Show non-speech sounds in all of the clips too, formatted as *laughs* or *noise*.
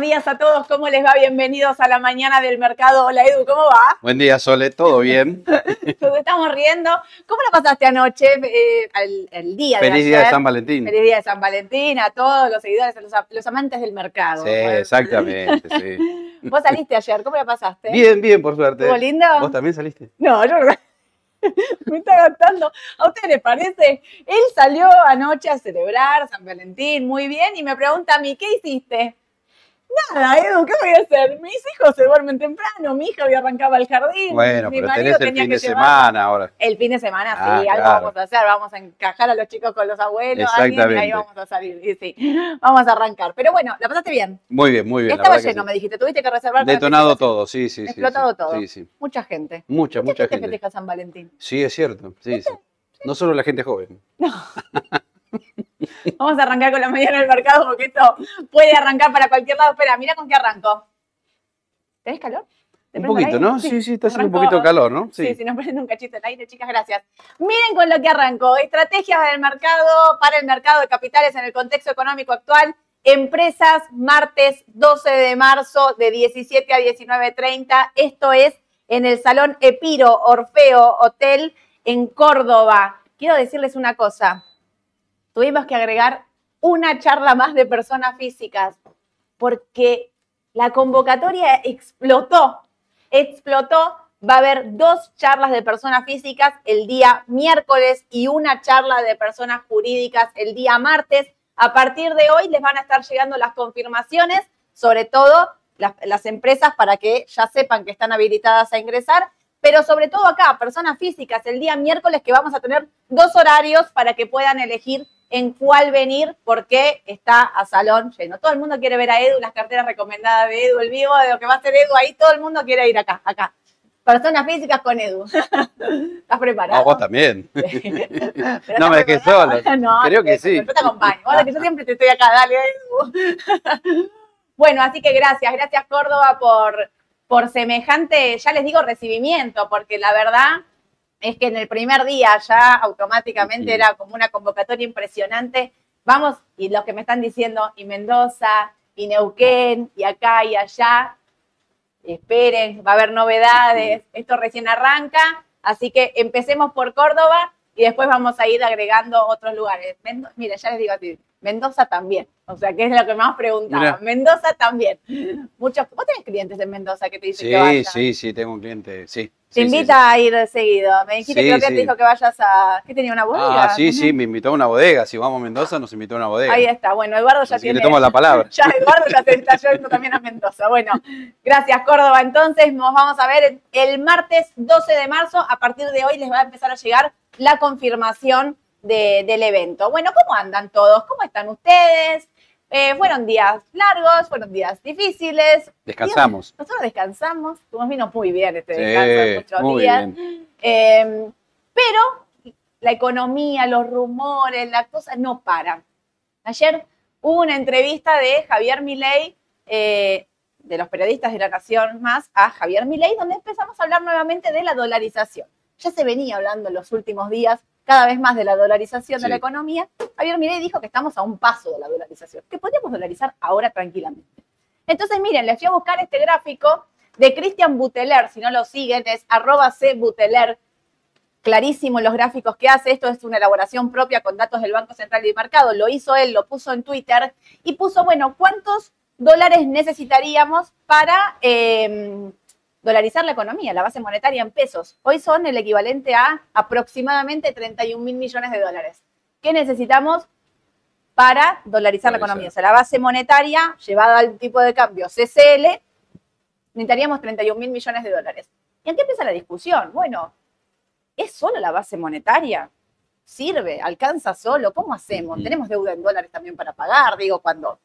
buenos días a todos, ¿cómo les va? Bienvenidos a la mañana del mercado. Hola Edu, ¿cómo va? Buen día, Sole, ¿todo bien? *laughs* Nos estamos riendo. ¿Cómo la pasaste anoche, eh, el, el día de Feliz día de? San Valentín. Feliz día de San Valentín a todos los seguidores, a los, los amantes del mercado. Sí, exactamente, sí. *laughs* Vos saliste ayer, ¿cómo la pasaste? Bien, bien, por suerte. ¿Estuvo lindo? ¿Vos también saliste? No, yo no. *laughs* Me está gastando. ¿A ustedes les parece? Él salió anoche a celebrar San Valentín, muy bien, y me pregunta a mí, ¿qué hiciste? Nada, Edu, ¿qué voy a hacer? Mis hijos se duermen temprano, mi hija hoy arrancaba al jardín. Bueno, mi pero marido tenés el tenía fin que de llevar- semana ahora. El fin de semana, sí, Ah, algo claro. vamos a hacer, vamos a encajar a los chicos con los abuelos, alguien, y ahí Exactamente. vamos a salir, y sí, vamos a arrancar. Pero bueno, la pasaste bien. Muy bien, muy bien. Estaba lleno, sí. me dijiste, tuviste que reservar. Detonado todo, sí, sí, sí. Explotado sí. todo. Sí, sí. Mucha gente. Mucha, mucha gente gente. festeja San Valentín. Sí, es cierto. Sí, sí. No solo la gente joven. *laughs* *laughs* Vamos a arrancar con la mañana del mercado porque esto puede arrancar para cualquier lado. Espera, mira con qué arranco. ¿Tenés calor? ¿Te Un poquito? ¿no? Sí, sí, está haciendo un poquito de calor, ¿no? Sí, si nos prende un cachito el aire, chicas, gracias. Miren con lo que arrancó. Estrategias del mercado para el mercado de capitales en el contexto económico actual. Empresas, martes 12 de marzo de 17 a 19.30. Esto es en el Salón Epiro Orfeo Hotel en Córdoba. Quiero decirles una cosa. Tuvimos que agregar una charla más de personas físicas porque la convocatoria explotó explotó. Va a haber dos charlas de personas físicas el día miércoles y una charla de personas jurídicas el día martes. A partir de hoy les van a estar llegando las confirmaciones, sobre todo las, empresas para que ya sepan que están habilitadas a ingresar, pero sobre todo acá, personas físicas, el día miércoles que vamos a tener dos horarios para que puedan elegir en cuál venir porque está a salón lleno. Todo el mundo quiere ver a Edu, las carteras recomendadas de Edu, el vivo de lo que va a hacer Edu ahí, todo el mundo quiere ir acá, acá. Personas físicas con Edu. *laughs* ¿Estás preparado? Ah, vos también. *laughs* *laughs* No ¿estás me preparado? solo. No, Creo que sí. Yo te acompaño. Ahora que yo siempre te estoy acá, dale, Edu. Bueno, así que gracias, gracias Córdoba por, por semejante, ya les digo, recibimiento, porque la verdad es que en el primer día ya automáticamente era como una convocatoria impresionante. Vamos, y los que me están diciendo, y Mendoza, y Neuquén, y acá y allá, esperen, va a haber novedades, esto recién arranca, así que empecemos por Córdoba y después vamos a ir agregando otros lugares. Mira, ya les digo a ti, Mendoza también, o sea, que es lo que más preguntaba. Mendoza también. Muchos, ¿Vos tenés clientes en Mendoza que te dicen que Sí, vayas? sí, sí, tengo un cliente, sí. Te sí, sí, invita a ir seguido. Me dijiste Sí, que sí. te dijo que vayas a. ¿Qué tenía una sí. bodega? Ah, sí, sí, me invitó a una bodega. Si vamos a Mendoza, nos invitó a una bodega. Ahí está. Bueno, Eduardo ya Así que tiene. le tomo la palabra. *laughs* Ya Eduardo ya se está yendo también a Mendoza. Bueno, gracias Córdoba. Entonces nos vamos a ver el martes 12 de marzo. A partir de hoy les va a empezar a llegar la confirmación de- del evento. Bueno, ¿cómo andan todos? ¿Cómo están ustedes? Eh, fueron días largos, fueron días difíciles. Descansamos. Nosotros descansamos, nos vino muy bien este Sí, descanso muy días. bien. Eh, pero la economía, los rumores, las cosas no paran. Ayer hubo una entrevista de Javier Milei, eh, de los periodistas de La Nación más, a Javier Milei, donde empezamos a hablar nuevamente de la dolarización. Ya se venía hablando en los últimos días cada vez más de la dolarización de la economía. Javier Milei dijo que estamos a un paso de la dolarización, que podríamos dolarizar ahora tranquilamente. Entonces, miren, les fui a buscar este gráfico de Cristian Buteler, si no lo siguen, es arroba C Buteler, clarísimo los gráficos que hace, esto es una elaboración propia con datos del Banco Central y Mercado, lo hizo él, lo puso en Twitter y puso, bueno, ¿cuántos dólares necesitaríamos para eh, dolarizar la economía, la base monetaria en pesos? Hoy son el equivalente a aproximadamente 31 mil millones de dólares. ¿Qué necesitamos para dolarizar la economía? O sea, la base monetaria llevada al tipo de cambio CCL, necesitaríamos 31 mil millones de dólares. ¿Y en qué empieza la discusión? Bueno, ¿es solo la base monetaria? ¿Sirve? ¿Alcanza solo? ¿Cómo hacemos? Tenemos deuda en dólares también para pagar, digo, cuando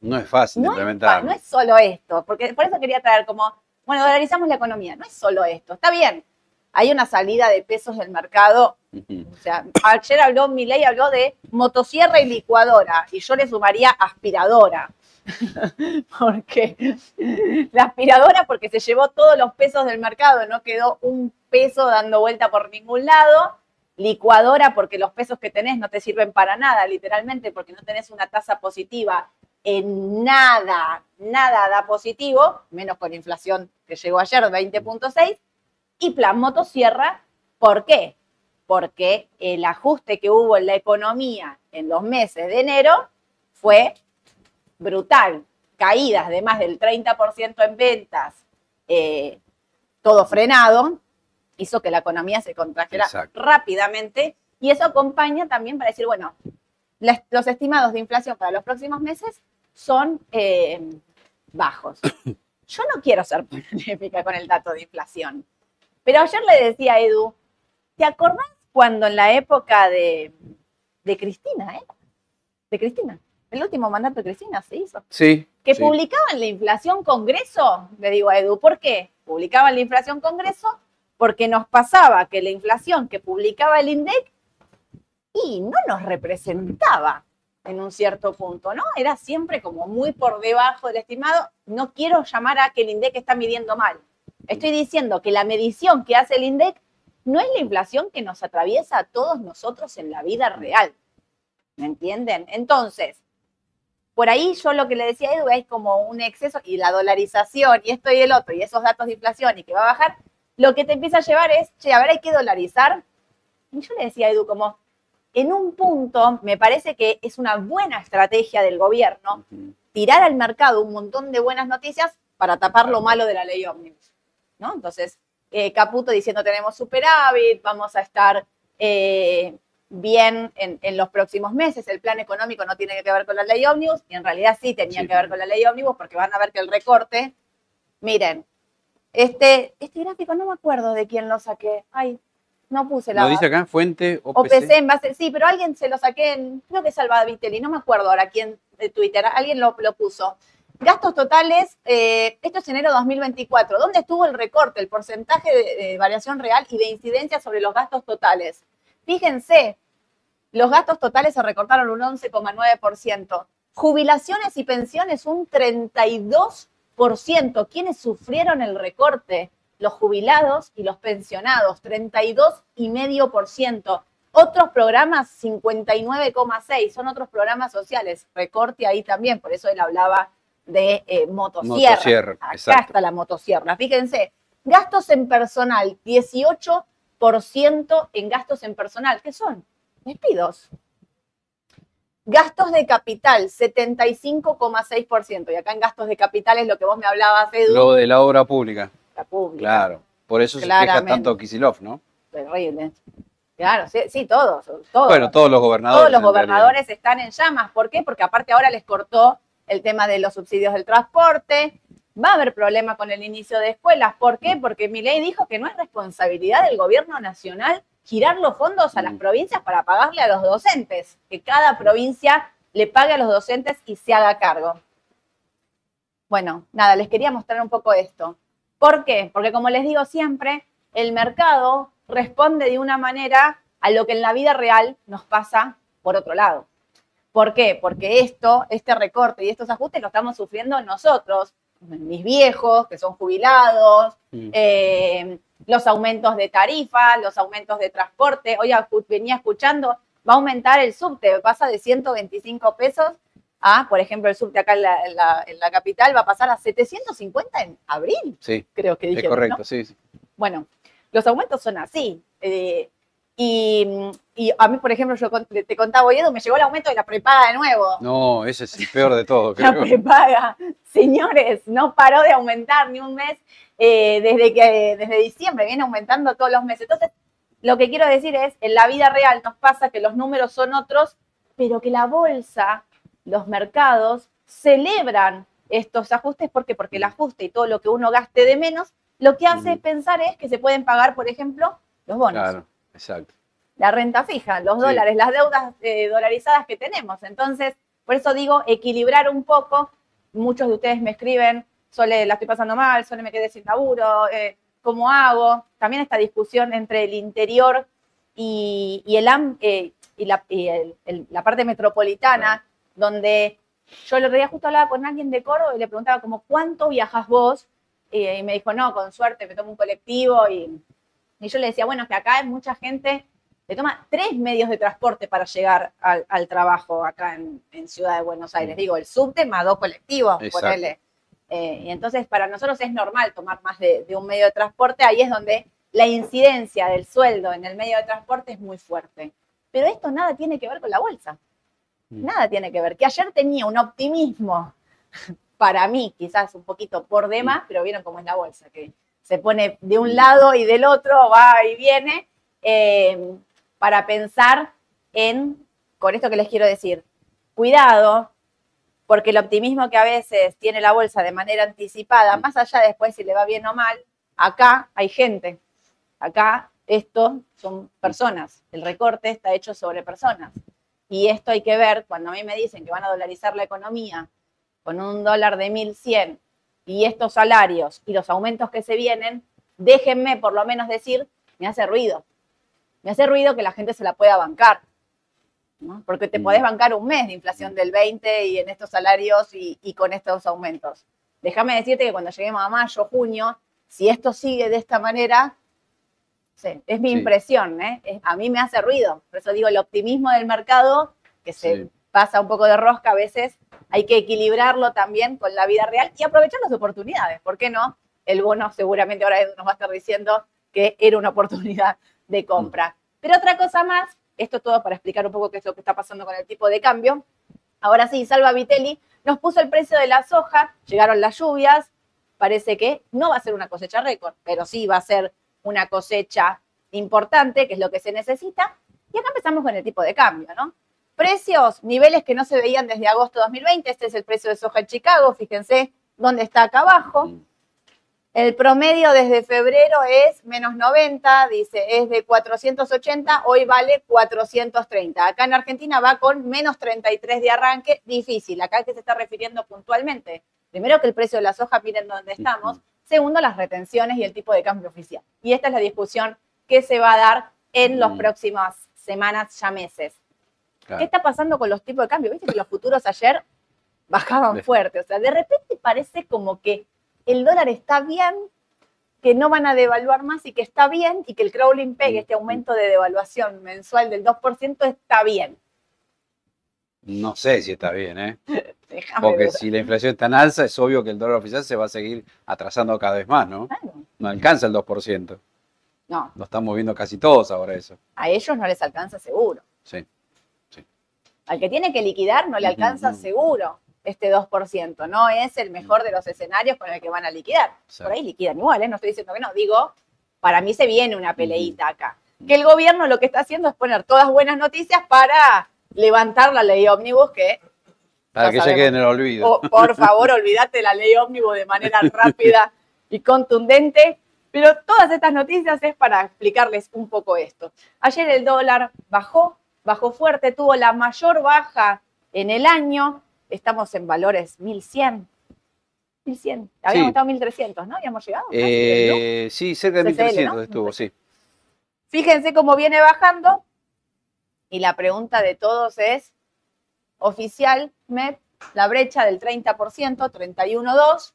No es fácil de no implementar. no es solo esto, porque por eso quería traer como, bueno, dolarizamos la economía, no es solo esto, está bien, hay una salida de pesos del mercado, o sea, ayer habló, Milei habló de motosierra y licuadora, y yo le sumaría aspiradora, *laughs* porque la aspiradora porque se llevó todos los pesos del mercado, no quedó un peso dando vuelta por ningún lado, licuadora porque los pesos que tenés no te sirven para nada, literalmente, porque no tenés una tasa positiva en nada, nada da positivo, menos con inflación que llegó ayer, 20.6, y plan motosierra, ¿por qué? Porque el ajuste que hubo en la economía en los meses de enero fue brutal, caídas de más del 30% en ventas, eh, todo frenado, hizo que la economía se contrajera Exacto. rápidamente y eso acompaña también para decir, bueno, los estimados de inflación para los próximos meses son eh, bajos. *coughs* Yo no quiero ser polémica con el dato de inflación, pero ayer le decía a Edu, ¿te acordás cuando en la época de, de Cristina, eh? De Cristina, el último mandato de Cristina se hizo Sí. que sí. publicaban la inflación Congreso, le digo a Edu, ¿por qué? Publicaban la inflación Congreso porque nos pasaba que la inflación que publicaba el INDEC y no nos representaba en un cierto punto, ¿no? Era siempre como muy por debajo del estimado. No quiero llamar a que el INDEC está midiendo mal. Estoy diciendo que la medición que hace el INDEC no es la inflación que nos atraviesa a todos nosotros en la vida real. ¿Me entienden? Entonces, por ahí yo lo que le decía a Edu es como un exceso y la dolarización y esto y el otro y esos datos de inflación y que va a bajar, lo que te empieza a llevar es, che, a ver, hay que dolarizar. Y yo le decía a Edu como, en un punto me parece que es una buena estrategia del gobierno tirar al mercado un montón de buenas noticias para tapar lo malo de la ley ómnibus, ¿no? Entonces, eh, Caputo diciendo tenemos superávit, vamos a estar eh, bien en, en los próximos meses, el plan económico no tiene que ver con la ley ómnibus, y en realidad sí tenía Sí. que ver con la ley ómnibus, porque van a ver que el recorte, miren, este, este gráfico no me acuerdo de quién lo saqué, ay, no puse la Lo dice acá, fuente OPC. OPC en base, sí, pero alguien se lo saqué en, creo que es Salva Vitelli, no me acuerdo ahora quién de Twitter, alguien lo, lo puso. Gastos totales, eh, esto es enero 2024. ¿Dónde estuvo el recorte, el porcentaje de, de variación real y de incidencia sobre los gastos totales? Fíjense, los gastos totales se recortaron un 11,9%. Jubilaciones y pensiones un 32%. ¿Quiénes sufrieron el recorte? Los jubilados y los pensionados, 32,5%. Otros programas, 59,6%. Son otros programas sociales. Recorte ahí también, por eso él hablaba de eh, motosierra. Motosierra, Acá exacto. está la motosierra. Fíjense, gastos en personal, 18% en gastos en personal. ¿Qué son? Despidos. Gastos de capital, 75,6%. Y acá en gastos de capital es lo que vos me hablabas, Edu. Lo de la obra pública. Pública. Claro. Por eso se queja tanto Kisilov, ¿no? Terrible. Claro, sí, sí, todos, todos. Bueno, todos los gobernadores. Todos los realidad. gobernadores están en llamas. ¿Por qué? Porque aparte ahora les cortó el tema de los subsidios del transporte. Va a haber problema con el inicio de escuelas. ¿Por qué? Porque mi ley dijo que no es responsabilidad del gobierno nacional girar los fondos a las Mm. provincias para pagarle a los docentes. Que cada provincia le pague a los docentes y se haga cargo. Bueno, nada, les quería mostrar un poco esto. ¿Por qué? Porque como les digo siempre, el mercado responde de una manera a lo que en la vida real nos pasa por otro lado. ¿Por qué? Porque esto, este recorte y estos ajustes lo estamos sufriendo nosotros, mis viejos, que son jubilados, Mm. eh, los aumentos de tarifa, los aumentos de transporte. Hoy venía escuchando, va a aumentar el subte, pasa de 125 pesos a, por ejemplo, el subte acá en la, en la- en la capital va a pasar a 750 en abril, Sí, creo que es dijeron, correcto, ¿no? sí. sí. Bueno, los aumentos son así. eh, y, y a mí, por ejemplo, yo te contaba, oye, Edu, me llegó el aumento de la prepaga de nuevo. No, ese es el peor de todo, *laughs* La prepaga, señores, no paró de aumentar ni un mes eh, desde que desde diciembre, viene aumentando todos los meses. Entonces, lo que quiero decir es, en la vida real nos pasa que los números son otros, pero que la bolsa, los mercados, celebran estos ajustes. ¿Por qué? Porque el ajuste y todo lo que uno gaste de menos, lo que hace Ujú. pensar es que se pueden pagar, por ejemplo, los bonos Claro, exacto. la renta fija, los Sí. dólares, las deudas eh, dolarizadas que tenemos. Entonces, por eso digo, equilibrar un poco. Muchos de ustedes me escriben, Sole, la estoy pasando mal, Sole, me quedé sin laburo, eh, ¿cómo hago? También esta discusión entre el interior y, y el, eh, y la, y el- el- la parte metropolitana, donde yo el otro día justo hablaba con alguien de Córdoba y le preguntaba como, ¿cuánto viajas vos? Y me dijo, no, con suerte, me tomo un colectivo y, y yo le decía, bueno, que acá hay mucha gente te toma tres medios de transporte para llegar al, al trabajo acá en, en, Ciudad de Buenos Aires. Digo, el subte más dos colectivos, ponele. Eh, y entonces para nosotros es normal tomar más de, de un medio de transporte, ahí es donde la incidencia del sueldo en el medio de transporte es muy fuerte. Pero esto nada tiene que ver con la bolsa. Mm. Nada tiene que ver. Que ayer tenía un optimismo, *laughs* para mí quizás un poquito por demás, pero vieron cómo es la bolsa, que se pone de un lado y del otro, va y viene, eh, para pensar en, con esto que les quiero decir, cuidado, porque el optimismo que a veces tiene la bolsa de manera anticipada, más allá de después si le va bien o mal, acá hay gente. Acá esto son personas. El recorte está hecho sobre personas. Y esto hay que ver cuando a mí me dicen que van a dolarizar la economía con un dólar de 1100 y estos salarios y los aumentos que se vienen, déjenme por lo menos decir, me hace ruido. Me hace ruido que la gente se la pueda bancar. ¿no? Porque te Mm. podés bancar un mes de inflación del 20 y en estos salarios y, y con estos aumentos. Déjame decirte que cuando lleguemos a mayo, junio, si esto sigue de esta manera, sí, es mi Sí. impresión, ¿eh? Es- a mí me hace ruido. Por eso digo, el optimismo del mercado, que se Sí. pasa un poco de rosca a veces, hay que equilibrarlo también con la vida real y aprovechar las oportunidades. ¿Por qué no? El bono seguramente ahora nos va a estar diciendo que era una oportunidad de compra. Pero otra cosa más, esto todo para explicar un poco qué es lo que está pasando con el tipo de cambio. Ahora sí, Salva Vitelli nos puso el precio de la soja, llegaron las lluvias, parece que no va a ser una cosecha récord, pero sí va a ser una cosecha importante, que es lo que se necesita. Y acá empezamos con el tipo de cambio, ¿no? Precios, niveles que no se veían desde agosto de 2020. Este es el precio de soja en Chicago, fíjense dónde está acá abajo. Mm. El promedio desde febrero es menos 90, dice, es de 480, hoy vale 430. Acá en Argentina va con menos 33 de arranque, difícil. Acá que se está refiriendo puntualmente. Primero que el precio de la soja, miren dónde estamos. Segundo, las retenciones y el tipo de cambio oficial. Y esta es la discusión que se va a dar en las Mm. próximas semanas, ya meses. Claro. ¿Qué está pasando con los tipos de cambio? Viste que los futuros ayer bajaban De- fuerte. O sea, de repente parece como que el dólar está bien, que no van a devaluar más y que está bien, y que el crawling peg, Mm. este aumento de devaluación mensual del 2%, está bien. No sé si está bien, ¿eh? *laughs* Déjame Porque ver. si la inflación está en alza, es obvio que el dólar oficial se va a seguir atrasando cada vez más, ¿no? Claro. No alcanza el 2%. No, Lo estamos viendo casi todos ahora eso. a ellos no les alcanza seguro. Sí. Al que tiene que liquidar no le alcanza seguro este 2%. No es el mejor de los escenarios con el que van a liquidar. Sí. Por ahí liquidan igual, ¿eh? no estoy diciendo que no. Digo, para mí se viene una peleita acá. Que el gobierno lo que está haciendo es poner todas buenas noticias para levantar la ley ómnibus, que, Para Ya que se quede en el olvido. por favor, olvídate la ley ómnibus de manera *laughs* rápida y contundente. Pero todas estas noticias es para explicarles un poco esto. Ayer el dólar bajó, bajó fuerte, tuvo la mayor baja en el año. Estamos en valores 1100. 1100. Habíamos Sí. estado en 1300, ¿no? Habíamos llegado. Eh, sí, cerca de CCL, 1300 ¿no? estuvo, sí. Fíjense cómo viene bajando. Y la pregunta de todos es, oficial, MEP, la brecha del 30%, 31.2.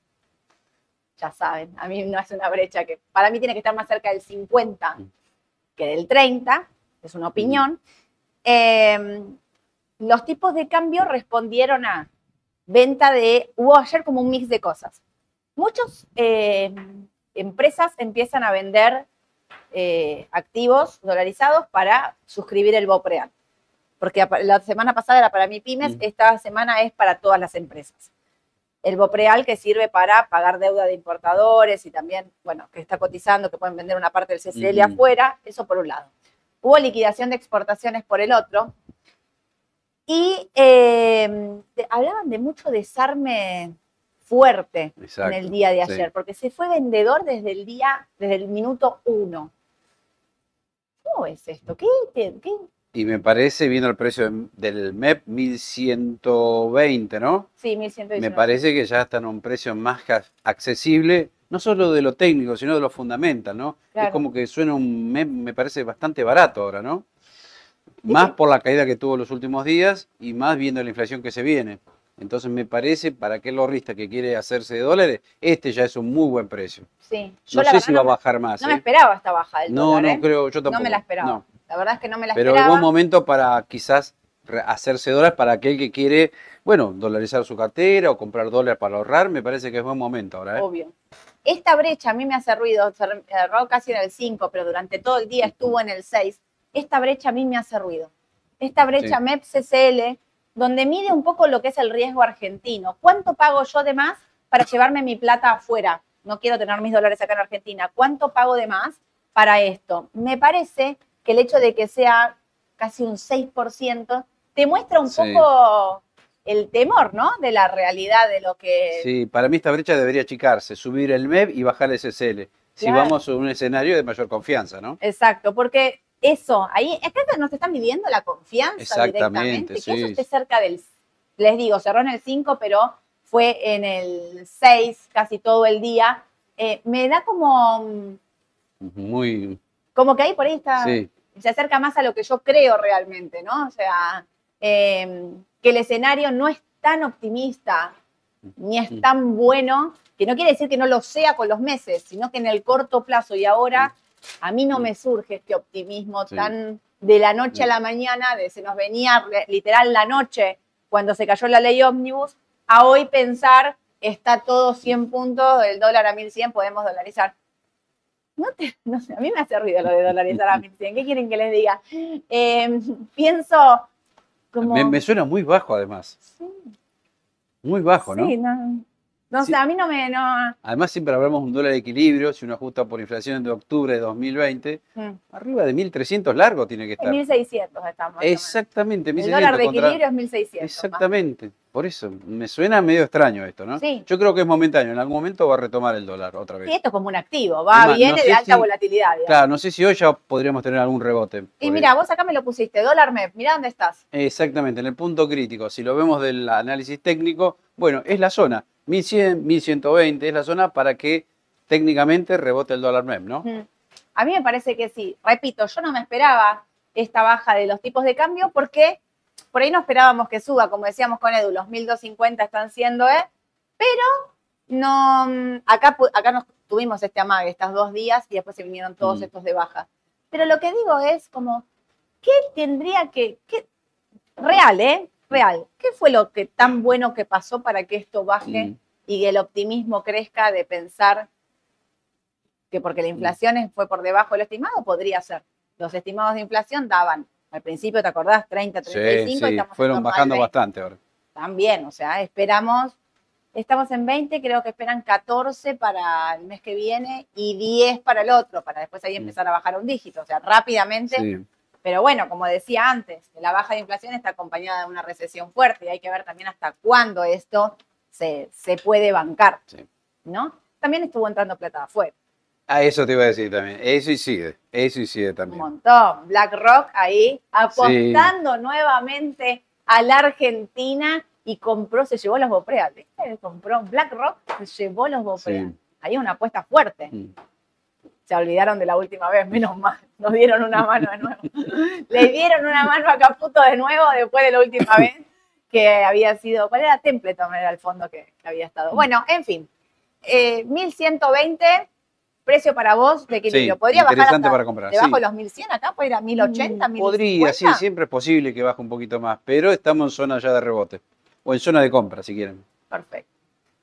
Ya saben, a mí no es una brecha que, para mí tiene que estar más cerca del 50 que del 30, es una opinión. Eh, los tipos de cambio respondieron a venta de, hubo ayer como un mix de cosas. Muchas empresas empiezan a vender eh, activos dolarizados para suscribir el BOPREAL. Porque la semana pasada era para mi pymes, Mm. esta semana es para todas las empresas. El BOPREAL que sirve para pagar deuda de importadores y también, bueno, que está cotizando, que pueden vender una parte del CCL Ujú. afuera, eso por un lado. Hubo liquidación de exportaciones por el otro. Y eh, hablaban de mucho desarme fuerte Exacto. en el día de sí. ayer, porque se fue vendedor desde el día, desde el minuto uno. ¿Cómo es esto? ¿Qué, qué? Y me parece, viendo el precio de- del MEP, 1120, ¿no? Sí, 1119. Me parece que ya está en un precio más accesible, no solo de lo técnico, sino de lo fundamental, ¿no? Claro. Es como que suena un MEP, me parece bastante barato ahora, ¿no? Más por la caída que tuvo los últimos días y más viendo la inflación que se viene. Entonces me parece, para aquel ahorrista que quiere hacerse de dólares, este ya es un muy buen precio. Sí. Yo No sé si va a no bajar más. No me ¿eh? esperaba esta baja del No, dólar, no ¿eh? creo, yo tampoco. me la esperaba. No. La verdad es que no me la Pero es esperaba. buen momento para quizás hacerse dólares para aquel que quiere, bueno, dolarizar su cartera o comprar dólares para ahorrar. Me parece que es buen momento ahora. ¿eh? Obvio. Esta brecha a mí me hace ruido, cerró casi en el 5, pero durante todo el día estuvo en el 6. Esta brecha a mí me hace ruido. Esta brecha Sí. MEP-CCL, donde mide un poco lo que es el riesgo argentino. ¿Cuánto pago yo de más para llevarme mi plata afuera? No quiero tener mis dólares acá en Argentina. ¿Cuánto pago de más para esto? Me parece que el hecho de que sea casi un 6% te muestra un Sí. poco el temor, ¿no? De la realidad de lo que Sí, para mí esta brecha debería achicarse, subir el MEP y bajar el SSL. Si vamos a un escenario de mayor confianza, ¿no? Exacto, porque eso, ahí, acá nos están midiendo la confianza Exactamente, directamente, que sí. eso esté cerca del, les digo, cerró en el 5, pero fue en el 6 casi todo el día, eh, me da como, Muy, como que ahí por ahí está, sí, se acerca más a lo que yo creo realmente, ¿no? O sea, eh, que el escenario no es tan optimista, ni es tan bueno, que no quiere decir que no lo sea con los meses, sino que en el corto plazo y ahora a mí no me surge este optimismo Sí. tan de la noche a la mañana, de se nos venía literal la noche cuando se cayó la ley ómnibus, a hoy pensar está todo 100 puntos, el dólar a 1100 podemos dolarizar. No, te- no sé, a mí me hace ruido lo de dolarizar a 1100. ¿Qué quieren que les diga? Eh, pienso como... me, me suena muy bajo además. Sí, Muy bajo, ¿no? sí, no, no Sí. sé, a mí no me... No, Además siempre hablamos de un dólar de equilibrio, si uno ajusta por inflación de octubre de 2020, mm, arriba de 1.300 largo tiene que en estar. 1600 estamos. Exactamente, El 1.600 dólar de contra- equilibrio es 1600. más. Exactamente, por eso, me suena medio extraño esto, ¿no? Sí. Yo creo que es momentáneo, en algún momento va a retomar el dólar otra vez. Sí, esto es como un activo, va, Es más, viene no de alta si- volatilidad. digamos. Claro, no sé si hoy ya podríamos tener algún rebote. Y mira, vos acá me lo pusiste, dólar MEP, mira dónde estás. Exactamente, en el punto crítico, si lo vemos del análisis técnico, bueno, es la zona, 1100, 1120, es la zona para que técnicamente rebote el dólar MEP, ¿no? A mí me parece que sí. Repito, yo no me esperaba esta baja de los tipos de cambio porque por ahí no esperábamos que suba, como decíamos con Edu, los 1250 están siendo, ¿eh? Pero no, mm, acá, acá nos tuvimos este amague estos dos días y después se vinieron todos Mm. estos de baja. Pero lo que digo es como, ¿qué tendría que, qué, real, ¿eh? Real. ¿Qué fue lo que tan bueno que pasó para que esto baje Mm. y que el optimismo crezca de pensar que porque la inflación es- fue por debajo de lo estimado, podría ser. Los estimados de inflación daban, al principio, ¿te acordás? 30, Sí, 35 y sí, estamos en fueron bajando 20. bastante ahora. También, o sea, esperamos, estamos en 20, creo que esperan 14 para el mes que viene y 10 para el otro, para después ahí Mm. empezar a bajar un dígito, o sea, rápidamente. Sí. Pero bueno, como decía antes, la baja de inflación está acompañada de una recesión fuerte y hay que ver también hasta cuándo esto se, se puede bancar, Sí. ¿no? También estuvo entrando plata afuera, Ah, eso te iba a decir también. Eso incide, eso incide un también. montón. BlackRock ahí apostando nuevamente a la Argentina y compró, se llevó los Bopreal, ¿viste? Compró BlackRock, se llevó los Bopreal. Sí. Ahí una apuesta fuerte. Mm. Se olvidaron de la última vez, menos mal. *laughs* Nos dieron una mano de nuevo. *laughs* Le dieron una mano a Caputo de nuevo después de la última *laughs* vez que había sido. ¿Cuál era Templeton? Era el fondo que, que había estado. Bueno, en fin. Eh, 1120, precio para vos de equilibrio. Sí, ¿Podría bajar interesante hasta para comprar, debajo sí. de los 1100 acá? ¿Puede ir a 1080, 1050? Podría, sí, siempre es posible que baje un poquito más, pero estamos en zona ya de rebote. O en zona de compra, si quieren. Perfecto.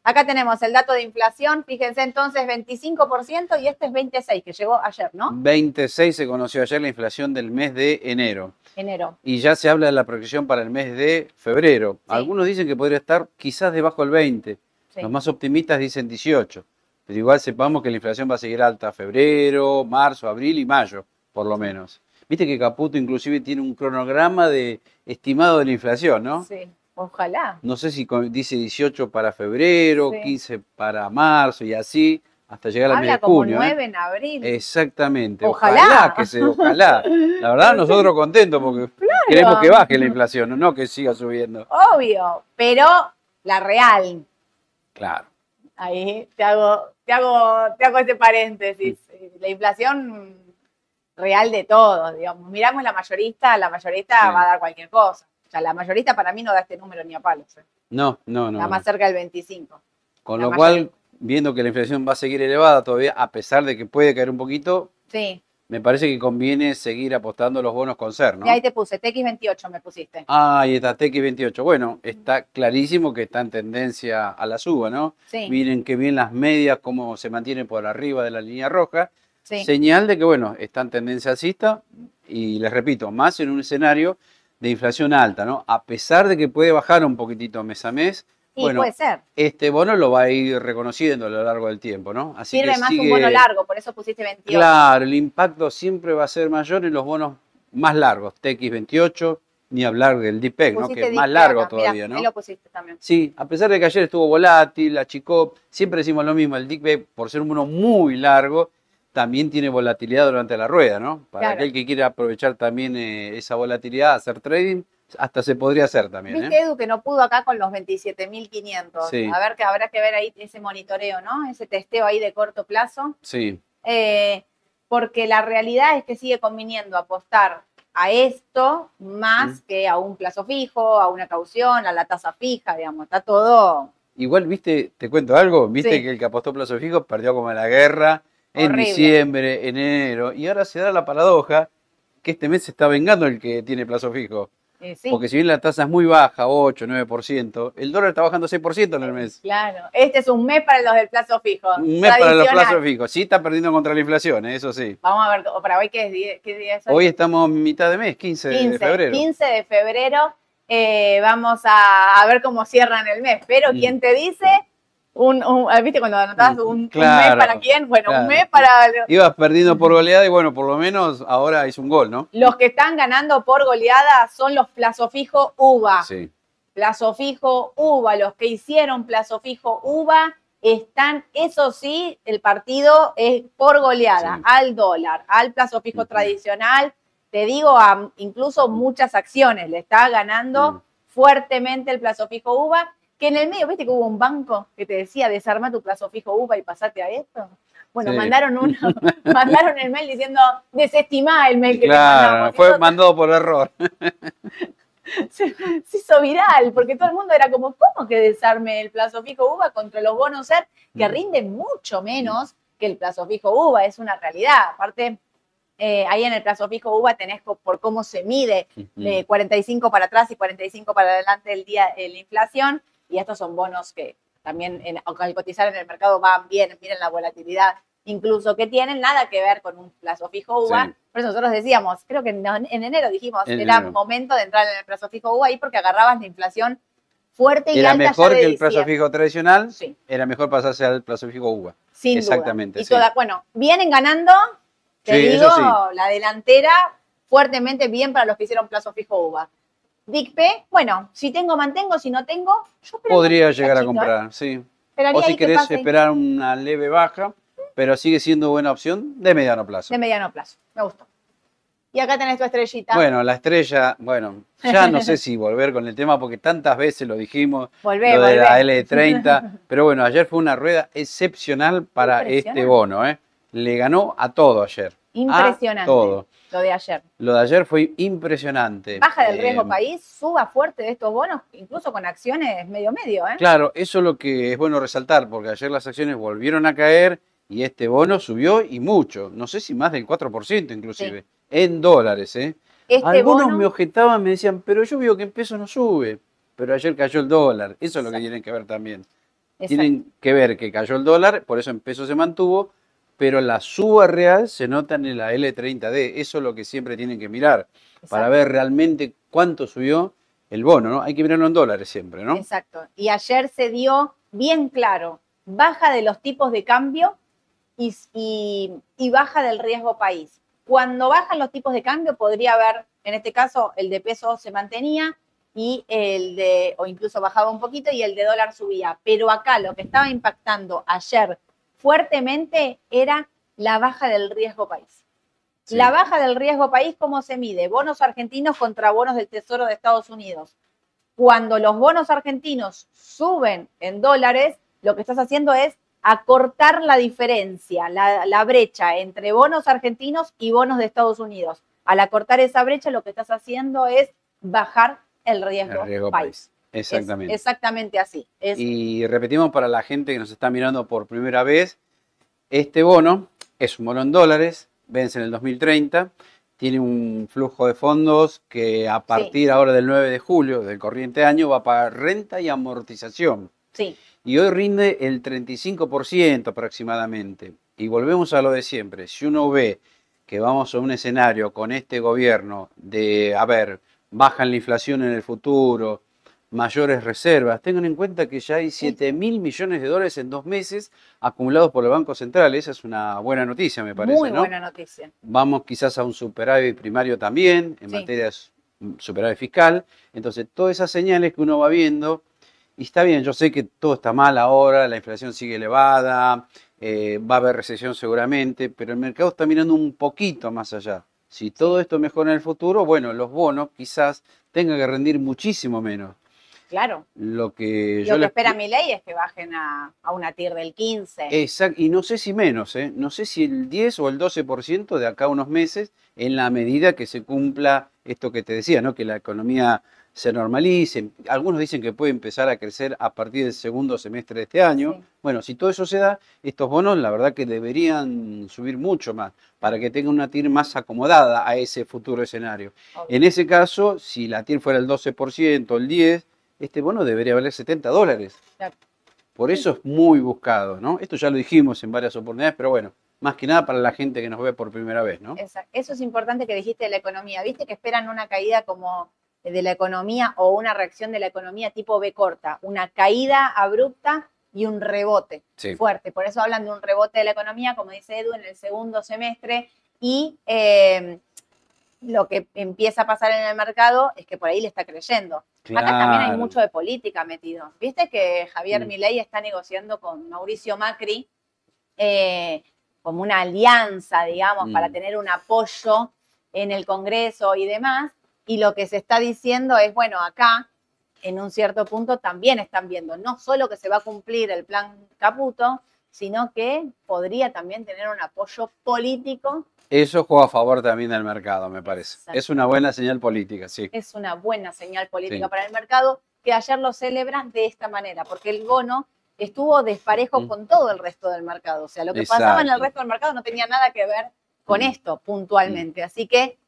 Acá tenemos el dato de inflación, fíjense entonces 25% y este es 26 que llegó ayer, ¿no? 26 se conoció ayer la inflación del mes de enero. Enero. Y ya se habla de la proyección para el mes de febrero. Algunos dicen que podría estar quizás debajo del 20. Sí. Los más optimistas dicen 18. Pero igual sepamos que la inflación va a seguir alta febrero, marzo, abril y mayo, por lo menos. Viste que Caputo inclusive tiene un cronograma de estimado de la inflación, ¿no? Sí, ojalá. No sé si dice 18 para febrero, Sí. 15 para marzo y así, hasta llegar al mes de como junio. ¿eh? 9 en abril. Exactamente. Ojalá. que se, ojalá. La verdad, *laughs* nosotros contentos porque queremos que baje la inflación, no- que siga subiendo. Obvio, pero la real. Claro. Ahí te hago, te hago, te hago este paréntesis. La inflación real de todo, digamos. Miramos la mayorista, la mayorista Sí. va a dar cualquier cosa. O sea, la mayorista para mí no da este número ni a palos. eh. No, no, no. Está no. más cerca del 25. Con la lo cual, viendo que la inflación va a seguir elevada todavía, a pesar de que puede caer un poquito, Sí. me parece que conviene seguir apostando los bonos con ser, ¿no? Y ahí te puse, TX28 me pusiste. Ah, y está TX28. Bueno, está clarísimo que está en tendencia a la suba, ¿no? Sí, Miren qué bien las medias, cómo se mantienen por arriba de la línea roja. sí. Señal de que, bueno, está en tendencia alcista y les repito, más en un escenario de inflación alta, ¿no? A pesar de que puede bajar un poquitito mes a mes, bueno, puede ser. este bono lo va a ir reconociendo a lo largo del tiempo, ¿no? Así Sirve que más sigue- un bono largo, por eso pusiste 28. Claro, el impacto siempre va a ser mayor en los bonos más largos, TX28, ni hablar del DPEC, ¿no? Que es más largo mirá, todavía, ¿no? Ahí lo pusiste también. Sí, a pesar de que ayer estuvo volátil, achicó, siempre decimos lo mismo, el DICB, por ser un bono muy largo, también tiene volatilidad durante la rueda, ¿no? Para Claro. aquel que quiera aprovechar también eh, esa volatilidad, hacer trading, hasta se podría hacer también, Viste, ¿eh? Edu, que no pudo acá con los 27.500. Sí. A ver, que habrá que ver ahí ese monitoreo, ¿no? Ese testeo ahí de corto plazo. Sí, Eh, porque la realidad es que sigue conviniendo apostar a esto más que a un plazo fijo, a una caución, a la tasa fija, digamos. Está todo igual, viste, te cuento algo, viste Sí. que el que apostó plazo fijo perdió como en la guerra en Horrible. diciembre, enero, y ahora se da la paradoja que este mes se está vengando el que tiene plazo fijo. eh, sí. Porque si bien la tasa es muy baja, 8, 9%, el dólar está bajando 6% en el mes. Claro. Este es un mes para los del plazo fijo. Un mes para los plazos fijos. Sí está perdiendo contra la inflación, ¿eh? eso sí. Vamos a ver, para hoy, ¿qué, es día- qué día es hoy? Hoy estamos mitad de mes, 15, 15, de febrero. 15 de febrero. Eh, vamos a, a ver cómo cierran el mes. Pero, Mm. ¿quién te dice? Un, un- ¿Viste cuando anotabas un, mes para quién? Bueno, claro. un mes para Ibas perdiendo por goleada y bueno, por lo menos ahora hizo un gol, ¿no? los que están ganando por goleada son los plazo fijo UVA. Sí. Plazo fijo UVA, los que hicieron plazo fijo UVA están, eso sí, el partido es por goleada, Sí. al dólar, al plazo fijo tradicional, te digo, a incluso muchas acciones, le está ganando Mm. fuertemente el plazo fijo UVA, que en el medio, viste que hubo un banco que te decía, desarma tu plazo fijo UVA y pasate a esto. Bueno, Sí. mandaron uno, *laughs* mandaron el mail diciendo, desestimá el mail que te Claro, mandamos. fue Eso mandado por error. *laughs* se, se hizo viral, porque todo el mundo era como, ¿cómo que desarme el plazo fijo UVA contra los bonos SER que Mm. rinden mucho menos que el plazo fijo UVA? Es una realidad. Aparte, eh, ahí en el plazo fijo UVA tenés por cómo se mide de 45 para atrás y 45 para adelante del día de la inflación, y estos son bonos que también en- al cotizar en el mercado van bien, miren la volatilidad incluso que tienen, nada que ver con un plazo fijo UVA. Sí. Por eso nosotros decíamos, creo que en, en enero dijimos, En era enero. momento de entrar en el plazo fijo UVA ahí porque agarrabas la inflación fuerte y Era alta mejor ya de que el plazo fijo tradicional, Sí, era mejor pasarse al plazo fijo UVA. sin Exactamente, duda. Y sí. toda, bueno, vienen ganando, te digo, la delantera fuertemente bien para los que hicieron plazo fijo UVA. DICP, bueno, si tengo, mantengo, si no tengo, yo Podría llegar a ¿eh? comprar, sí. Esperaría O si que querés esperar una leve baja, pero sigue siendo buena opción de mediano plazo. de mediano plazo. Me gustó. Y acá tenés tu estrellita. Bueno, la estrella, bueno, ya no sé si volver con el tema porque tantas veces lo dijimos, volvé, lo de la volvé. L30, *laughs* pero bueno, ayer fue una rueda excepcional para este bono, ¿eh? Le ganó a todo ayer. Impresionante. Todo. Lo de ayer. Lo de ayer fue impresionante. Baja del riesgo Eh, país, suba fuerte de estos bonos, incluso con acciones medio medio, ¿eh? Claro, eso es lo que es bueno resaltar, porque ayer las acciones volvieron a caer y este bono subió y mucho, no sé si más del 4% inclusive, en dólares. ¿eh? Este Algunos bono, me objetaban, me decían, pero yo veo que en pesos no sube, pero ayer cayó el dólar, eso es lo que tienen que ver también. Exacto. Tienen que ver que cayó el dólar, por eso en pesos se mantuvo, pero la suba real se nota en la L30D, eso es lo que siempre tienen que mirar, para ver realmente cuánto subió el bono, ¿no? Hay que mirarlo en dólares siempre, ¿no? Exacto. Y ayer se dio bien claro, baja de los tipos de cambio y, y- y baja del riesgo país. Cuando bajan los tipos de cambio podría haber, en este caso, el de peso se mantenía y el de, o incluso bajaba un poquito y el de dólar subía. Pero acá lo que estaba impactando ayer fuertemente era la baja del riesgo país. Sí. La baja del riesgo país, ¿cómo se mide? Bonos argentinos contra bonos del Tesoro de Estados Unidos. Cuando los bonos argentinos suben en dólares, lo que estás haciendo es acortar la diferencia, la, la brecha entre bonos argentinos y bonos de Estados Unidos. Al acortar esa brecha, lo que estás haciendo es bajar el riesgo, El riesgo país. país. Es Exactamente. exactamente así. Es- Y repetimos para la gente que nos está mirando por primera vez, este bono es un bono en dólares, vence en el 2030, tiene un flujo de fondos que a partir ahora del 9 de julio del corriente año va a pagar renta y amortización. Sí. Y hoy rinde el 35% aproximadamente. Y volvemos a lo de siempre. Si uno ve que vamos a un escenario con este gobierno de, a ver, bajan la inflación en el futuro, mayores reservas. Tengan en cuenta que ya hay 7 mil millones de dólares en dos meses acumulados por el Banco Central. Esa es una buena noticia, me parece. Muy buena noticia. Vamos quizás a un superávit primario también, en materia de superávit fiscal. Entonces, todas esas señales que uno va viendo, y está bien, yo sé que todo está mal ahora, la inflación sigue elevada, eh, va a haber recesión seguramente, pero el mercado está mirando un poquito más allá. Si todo esto mejora en el futuro, bueno, los bonos quizás tengan que rendir muchísimo menos. Claro. Lo que, yo Lo que espera mi ley es que bajen a, una TIR del 15. Exacto, y no sé si menos, ¿eh? no sé si el 10 o el 12% de acá a unos meses, en la medida que se cumpla esto que te decía, ¿no? que la economía se normalice. Algunos dicen que puede empezar a crecer a partir del segundo semestre de este año. Bueno, si todo eso se da, estos bonos la verdad que deberían subir mucho más para que tenga una TIR más acomodada a ese futuro escenario. En ese caso, si la TIR fuera el 12%, el 10%, este bono debería valer 70 dólares. Por eso es muy buscado, ¿no? Esto ya lo dijimos en varias oportunidades, pero bueno, más que nada para la gente que nos ve por primera vez, ¿no? Eso es importante que dijiste de la economía. ¿Viste que esperan una caída como de la economía o una reacción de la economía tipo B corta? Una caída abrupta y un rebote fuerte. Por eso hablan de un rebote de la economía, como dice Edu, en el segundo semestre. Y eh, lo que empieza a pasar en el mercado es que por ahí le está creyendo. Acá también hay mucho de política metido. Viste que Javier mm. Milei está negociando con Mauricio Macri eh, como una alianza, digamos, para mm. tener un apoyo en el Congreso y demás. Y lo que se está diciendo es, bueno, acá en un cierto punto también están viendo no solo que se va a cumplir el plan Caputo, sino que podría también tener un apoyo político eso juega a favor también del mercado, me parece. Es una buena señal política, sí. Es una buena señal política para el mercado que ayer lo celebran de esta manera, porque el bono estuvo desparejo mm. con todo el resto del mercado. O sea, lo que pasaba en el resto del mercado no tenía nada que ver con mm. esto puntualmente. Mm. Así que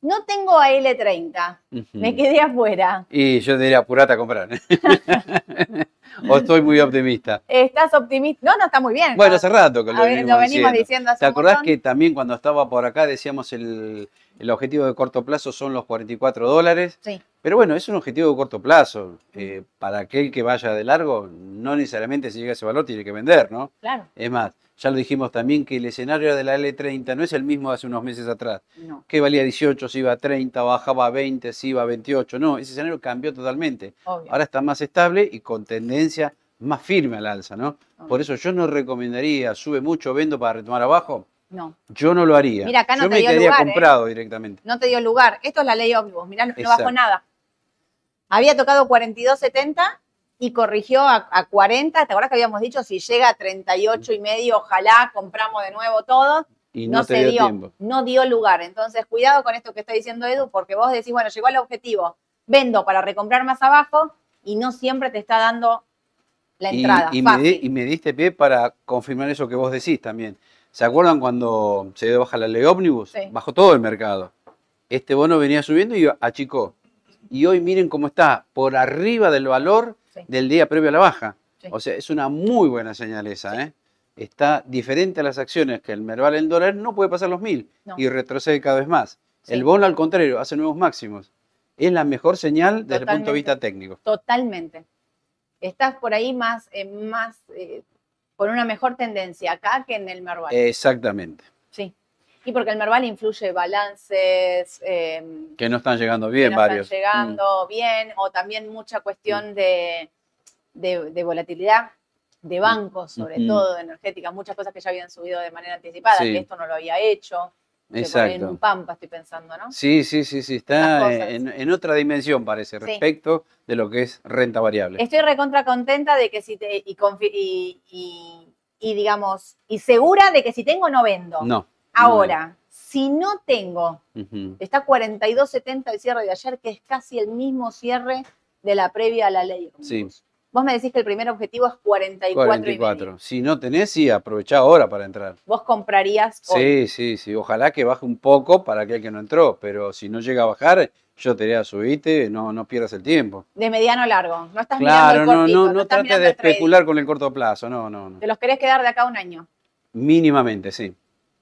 no tengo a L30, me quedé afuera. Y yo diría, apurate a comprar. *laughs* ¿O estoy muy optimista? ¿Estás optimista? No, no, está muy bien. Bueno, hace rato que lo, venimos, diciendo. ¿Te acordás que también cuando estaba por acá decíamos el, el objetivo de corto plazo son los 44 dólares? Sí. Pero bueno, es un objetivo de corto plazo. Eh, para aquel que vaya de largo, no necesariamente si llega a ese valor tiene que vender, ¿no? Claro. Es más, ya lo dijimos también que el escenario de la L30 no es el mismo de hace unos meses atrás. No. Que valía 18, si iba a 30, bajaba a 20, si iba a 28. No, ese escenario cambió totalmente. Ahora está más estable y con tendencia más firme al alza, ¿no? Por eso yo no recomendaría, sube mucho, vendo para retomar abajo. No. Yo no lo haría. Mira, acá no yo te me dio lugar, comprado directamente. No te dio lugar. Esto es la ley ómnibus. Mirá, no, no bajó nada. Había tocado 42.70 y corrigió a, 40. ¿Te acuerdas que habíamos dicho si llega a 38 y medio, ojalá compramos de nuevo todo? Y no, se dio, no dio lugar. Entonces, cuidado con esto que está diciendo Edu, porque vos decís, bueno, llegó al objetivo, vendo para recomprar más abajo y no siempre te está dando la entrada. Y, me, diste pie para confirmar eso que vos decís también. ¿Se acuerdan cuando se dio baja la ley ómnibus? Bajó todo el mercado. Este bono venía subiendo y achicó. Y hoy miren cómo está, por arriba del valor del día previo a la baja. O sea, es una muy buena señal esa, ¿eh? Está diferente a las acciones que el Merval en dólar no puede pasar los mil y retrocede cada vez más. El bono, al contrario, hace nuevos máximos. Es la mejor señal desde el punto de vista técnico. Totalmente. Estás por ahí más, eh, más eh, con una mejor tendencia acá que en el Merval. Exactamente. Y porque el Merval influye balances. Em, que no están llegando bien, que no varios. Están llegando mm. bien, o también mucha cuestión mm. de, de, volatilidad de bancos, sobre todo energética, muchas cosas que ya habían subido de manera anticipada, que esto no lo había hecho. Exacto. En un Pampa estoy pensando, ¿no? Sí, sí, sí, sí, está en, otra dimensión parece respecto de lo que es renta variable. Estoy recontra contenta de que si te, y, y, y, digamos, y segura de que si tengo no vendo. No. Ahora, si no tengo, está 42.70 el cierre de ayer, que es casi el mismo cierre de la previa a la ley. Sí. Vos me decís que el primer objetivo es 44, 44. y medio. Si no tenés, sí, aprovechá ahora para entrar. Vos comprarías hoy. Sí, sí, sí. Ojalá que baje un poco para aquel que no entró, pero si no llega a bajar, yo te diría subite, no, no pierdas el tiempo. de mediano a largo. No estás Claro, mirando el no, cortito, no, no estás trates mirando de especular con el corto plazo, no, no, no. Te los querés quedar de acá a un año. Mínimamente, sí.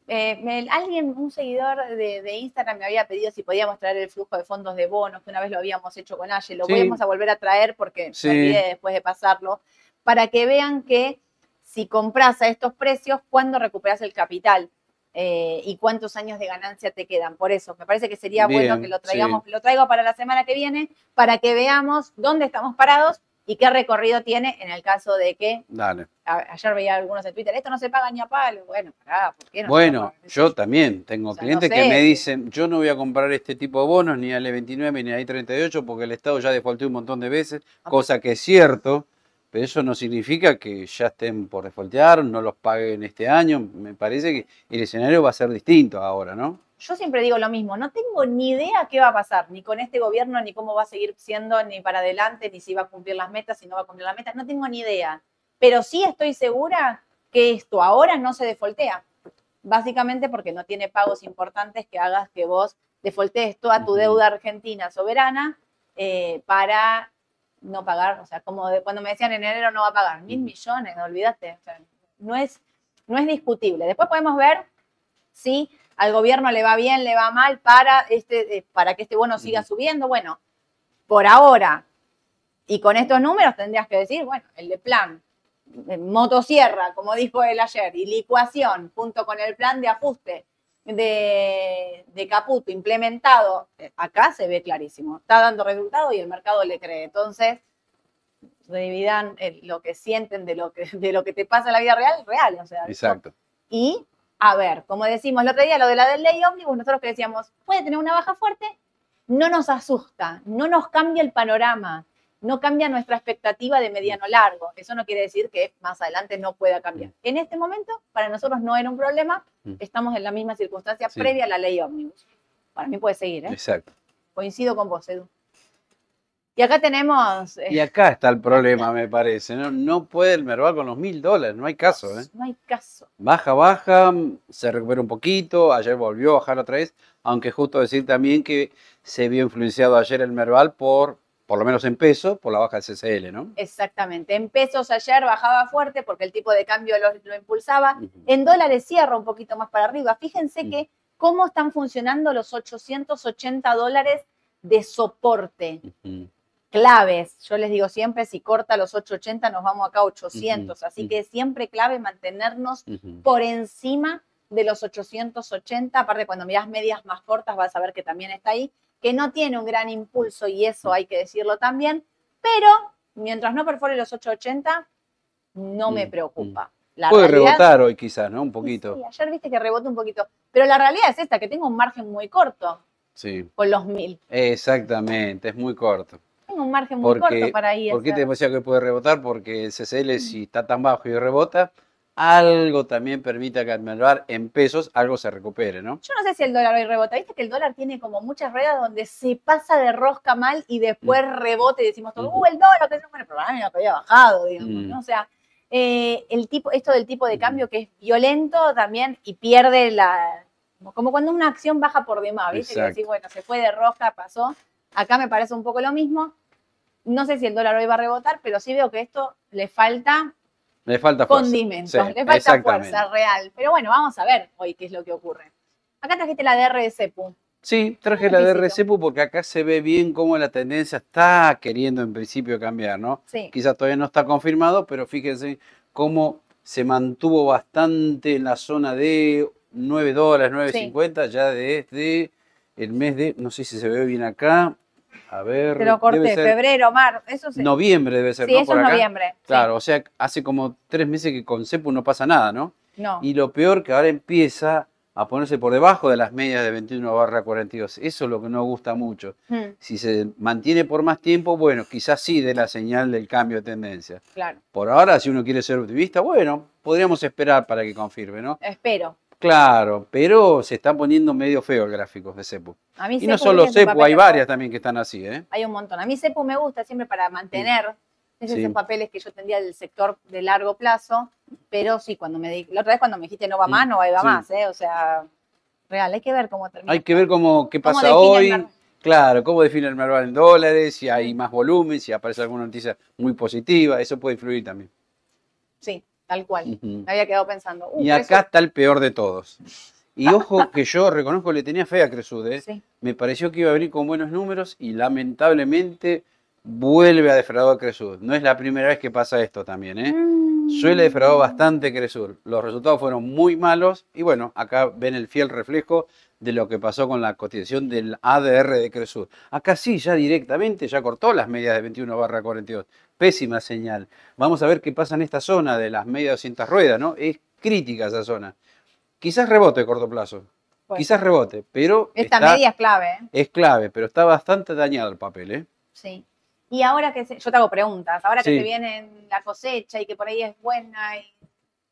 Eh, me- alguien, un seguidor de, de Instagram me había pedido si podíamos traer el flujo de fondos de bonos, que una vez lo habíamos hecho con Aye, lo Sí. a volver a traer porque Sí. olvidé después de pasarlo, para que vean que si compras a estos precios, ¿cuándo recuperas el capital? Eh, y cuántos años de ganancia te quedan. Por eso, me parece que sería bueno que lo traigamos, lo traigo para la semana que viene, para que veamos dónde estamos parados y qué recorrido tiene en el caso de que, Dale. a- ayer veía algunos en Twitter, esto no se paga ni a palo. Bueno, pará, ¿por qué no? se Bueno, yo también tengo O sea, clientes no que me dicen, yo no voy a comprar este tipo de bonos, ni al E29 ni al I38, porque el Estado ya defaultó un montón de veces, Ok. cosa que es cierto, pero eso no significa que ya estén por defaultear, no los paguen este año. Me parece que el escenario va a ser distinto ahora, ¿no? Yo siempre digo lo mismo, no tengo ni idea qué va a pasar, ni con este gobierno, ni cómo va a seguir siendo, ni para adelante, ni si va a cumplir las metas, si no va a cumplir las metas, no tengo ni idea. Pero sí estoy segura que esto ahora no se defoltea, básicamente porque no tiene pagos importantes que hagas que vos defoltees toda tu deuda argentina soberana eh, para no pagar, o sea, como de cuando me decían en enero no va a pagar, mil millones, olvídate, o sea, no es, no es discutible. Después podemos ver si al gobierno le va bien, le va mal para, este, eh, para que este bono siga subiendo. Bueno, por ahora, y con estos números tendrías que decir, bueno, el de plan, eh, motosierra, como dijo él ayer, y licuación, junto con el plan de ajuste de, de Caputo implementado, eh, acá se ve clarísimo. Está dando resultado y el mercado le cree. Entonces, dividan lo que sienten de lo que, de lo que te pasa en la vida real, real. O sea, Exacto. y, a ver, como decimos el otro día, lo de la ley ómnibus, nosotros que decíamos, puede tener una baja fuerte, no nos asusta, no nos cambia el panorama, no cambia nuestra expectativa de mediano largo. Eso no quiere decir que más adelante no pueda cambiar. En este momento, para nosotros no era un problema, estamos en la misma circunstancia Sí. previa a la ley ómnibus. Para mí puede seguir, ¿eh? Exacto. Coincido con vos, Edu. Y acá tenemos... eh, Y acá está el problema, *laughs* me parece. No, no puede el Merval con los mil dólares, no hay caso, ¿eh? No hay caso. Baja, baja, se recupera un poquito, ayer volvió a bajar otra vez, aunque justo decir también que se vio influenciado ayer el Merval por, por lo menos en peso, por la baja del CCL, ¿no? Exactamente. En pesos ayer bajaba fuerte porque el tipo de cambio lo, lo impulsaba. En dólares cierra un poquito más para arriba. Fíjense que cómo están funcionando los 880 dólares de soporte Ujú. Claves. Yo les digo siempre, si corta los 880 nos vamos acá a 800. Ujú, Así ujú. que siempre clave mantenernos por encima de los 880. Aparte, cuando mirás medias más cortas vas a ver que también está ahí, que no tiene un gran impulso y eso hay que decirlo también. Pero mientras no perfore los 880, no me Mm, preocupa. La Puede realidad- rebotar hoy quizás, ¿no? Un poquito. sí, ayer viste que rebotó un poquito. Pero la realidad es esta, que tengo un margen muy corto Sí, con los mil. exactamente, es muy corto. Tengo un margen muy Porque, corto para ir. ¿Por qué te decía que puede rebotar? Porque el CCL, si está tan bajo y rebota, algo también permite que al en pesos algo se recupere, ¿no? Yo no sé si el dólar hoy rebota. Viste que el dólar tiene como muchas ruedas donde se pasa de rosca mal y después rebote y decimos todo, uh, el dólar, que es bueno, pero no había bajado, digamos, Mm. ¿no? O sea, eh, el tipo, esto del tipo de cambio que es violento también y pierde la. Como cuando una acción baja por demás, ¿viste? Que decís, bueno, se fue de rosca, pasó. Acá me parece un poco lo mismo. No sé si el dólar hoy va a rebotar, pero sí veo que esto le falta Le falta fuerza. condimentos, Sí, le falta fuerza real. Pero bueno, vamos a ver hoy qué es lo que ocurre. Acá trajiste la DR de CEPU. Sí, traje la. RCEPU porque acá se ve bien cómo la tendencia está queriendo en principio cambiar, ¿no? Sí. Quizás todavía no está confirmado, pero fíjense cómo se mantuvo bastante en la zona de 9 dólares, 9.50 ya desde el mes de, no sé si se ve bien acá, a ver, Te lo corté, debe ser febrero, mar, eso sí. noviembre debe ser, sí, ¿no? eso Por es acá. noviembre. sí. Claro, o sea, hace como tres meses que con CEPU no pasa nada, ¿no? No. Y lo peor que ahora empieza a ponerse por debajo de las medias de 21 barra 42. Eso es lo que no gusta mucho. Mm, Si se mantiene por más tiempo, bueno, quizás sí dé la señal del cambio de tendencia. claro, Por ahora, si uno quiere ser optimista, bueno, podríamos esperar para que confirme, ¿no? espero. Claro, pero se está poniendo medio feo el gráfico de CEPU. A mí Y no solo CEPU, hay varias también que están así, ¿eh? Hay un montón. A mí CEPU me gusta siempre para mantener Es Sí. esos papeles que yo tendría del sector de largo plazo, pero sí, cuando me di- la otra vez cuando me dijiste no va Mm, más, no va, va sí. más, ¿eh? O sea, real, hay que ver cómo termina. Hay que ver cómo, qué ¿Cómo pasa hoy. Claro, cómo define el mercado en dólares, si hay más volumen, si aparece alguna noticia muy positiva, eso puede influir también. Sí, tal cual. Me había quedado pensando. uh, Y acá está el peor de todos. Y *laughs* ojo que yo reconozco le tenía fe a Cresud, ¿eh? sí. me pareció que iba a venir con buenos números y lamentablemente vuelve a defraudar a Cresud. No es la primera vez que pasa esto también, ¿eh? Mm. Suele defraudar bastante Cresud. Los resultados fueron muy malos y bueno, acá ven el fiel reflejo de lo que pasó con la cotización del ADR de Cresud. Acá sí, ya directamente, ya cortó las medias de 21 barra 42. Pésima señal. Vamos a ver qué pasa en esta zona de las medias 200 ruedas, ¿no? Es crítica esa zona. Quizás rebote a corto plazo. Quizás rebote, pero Esta está- media es clave, ¿eh? es clave, pero está bastante dañado el papel, ¿eh? Sí. Y ahora que se, yo te hago preguntas, ahora que Sí. se viene la cosecha y que por ahí es buena y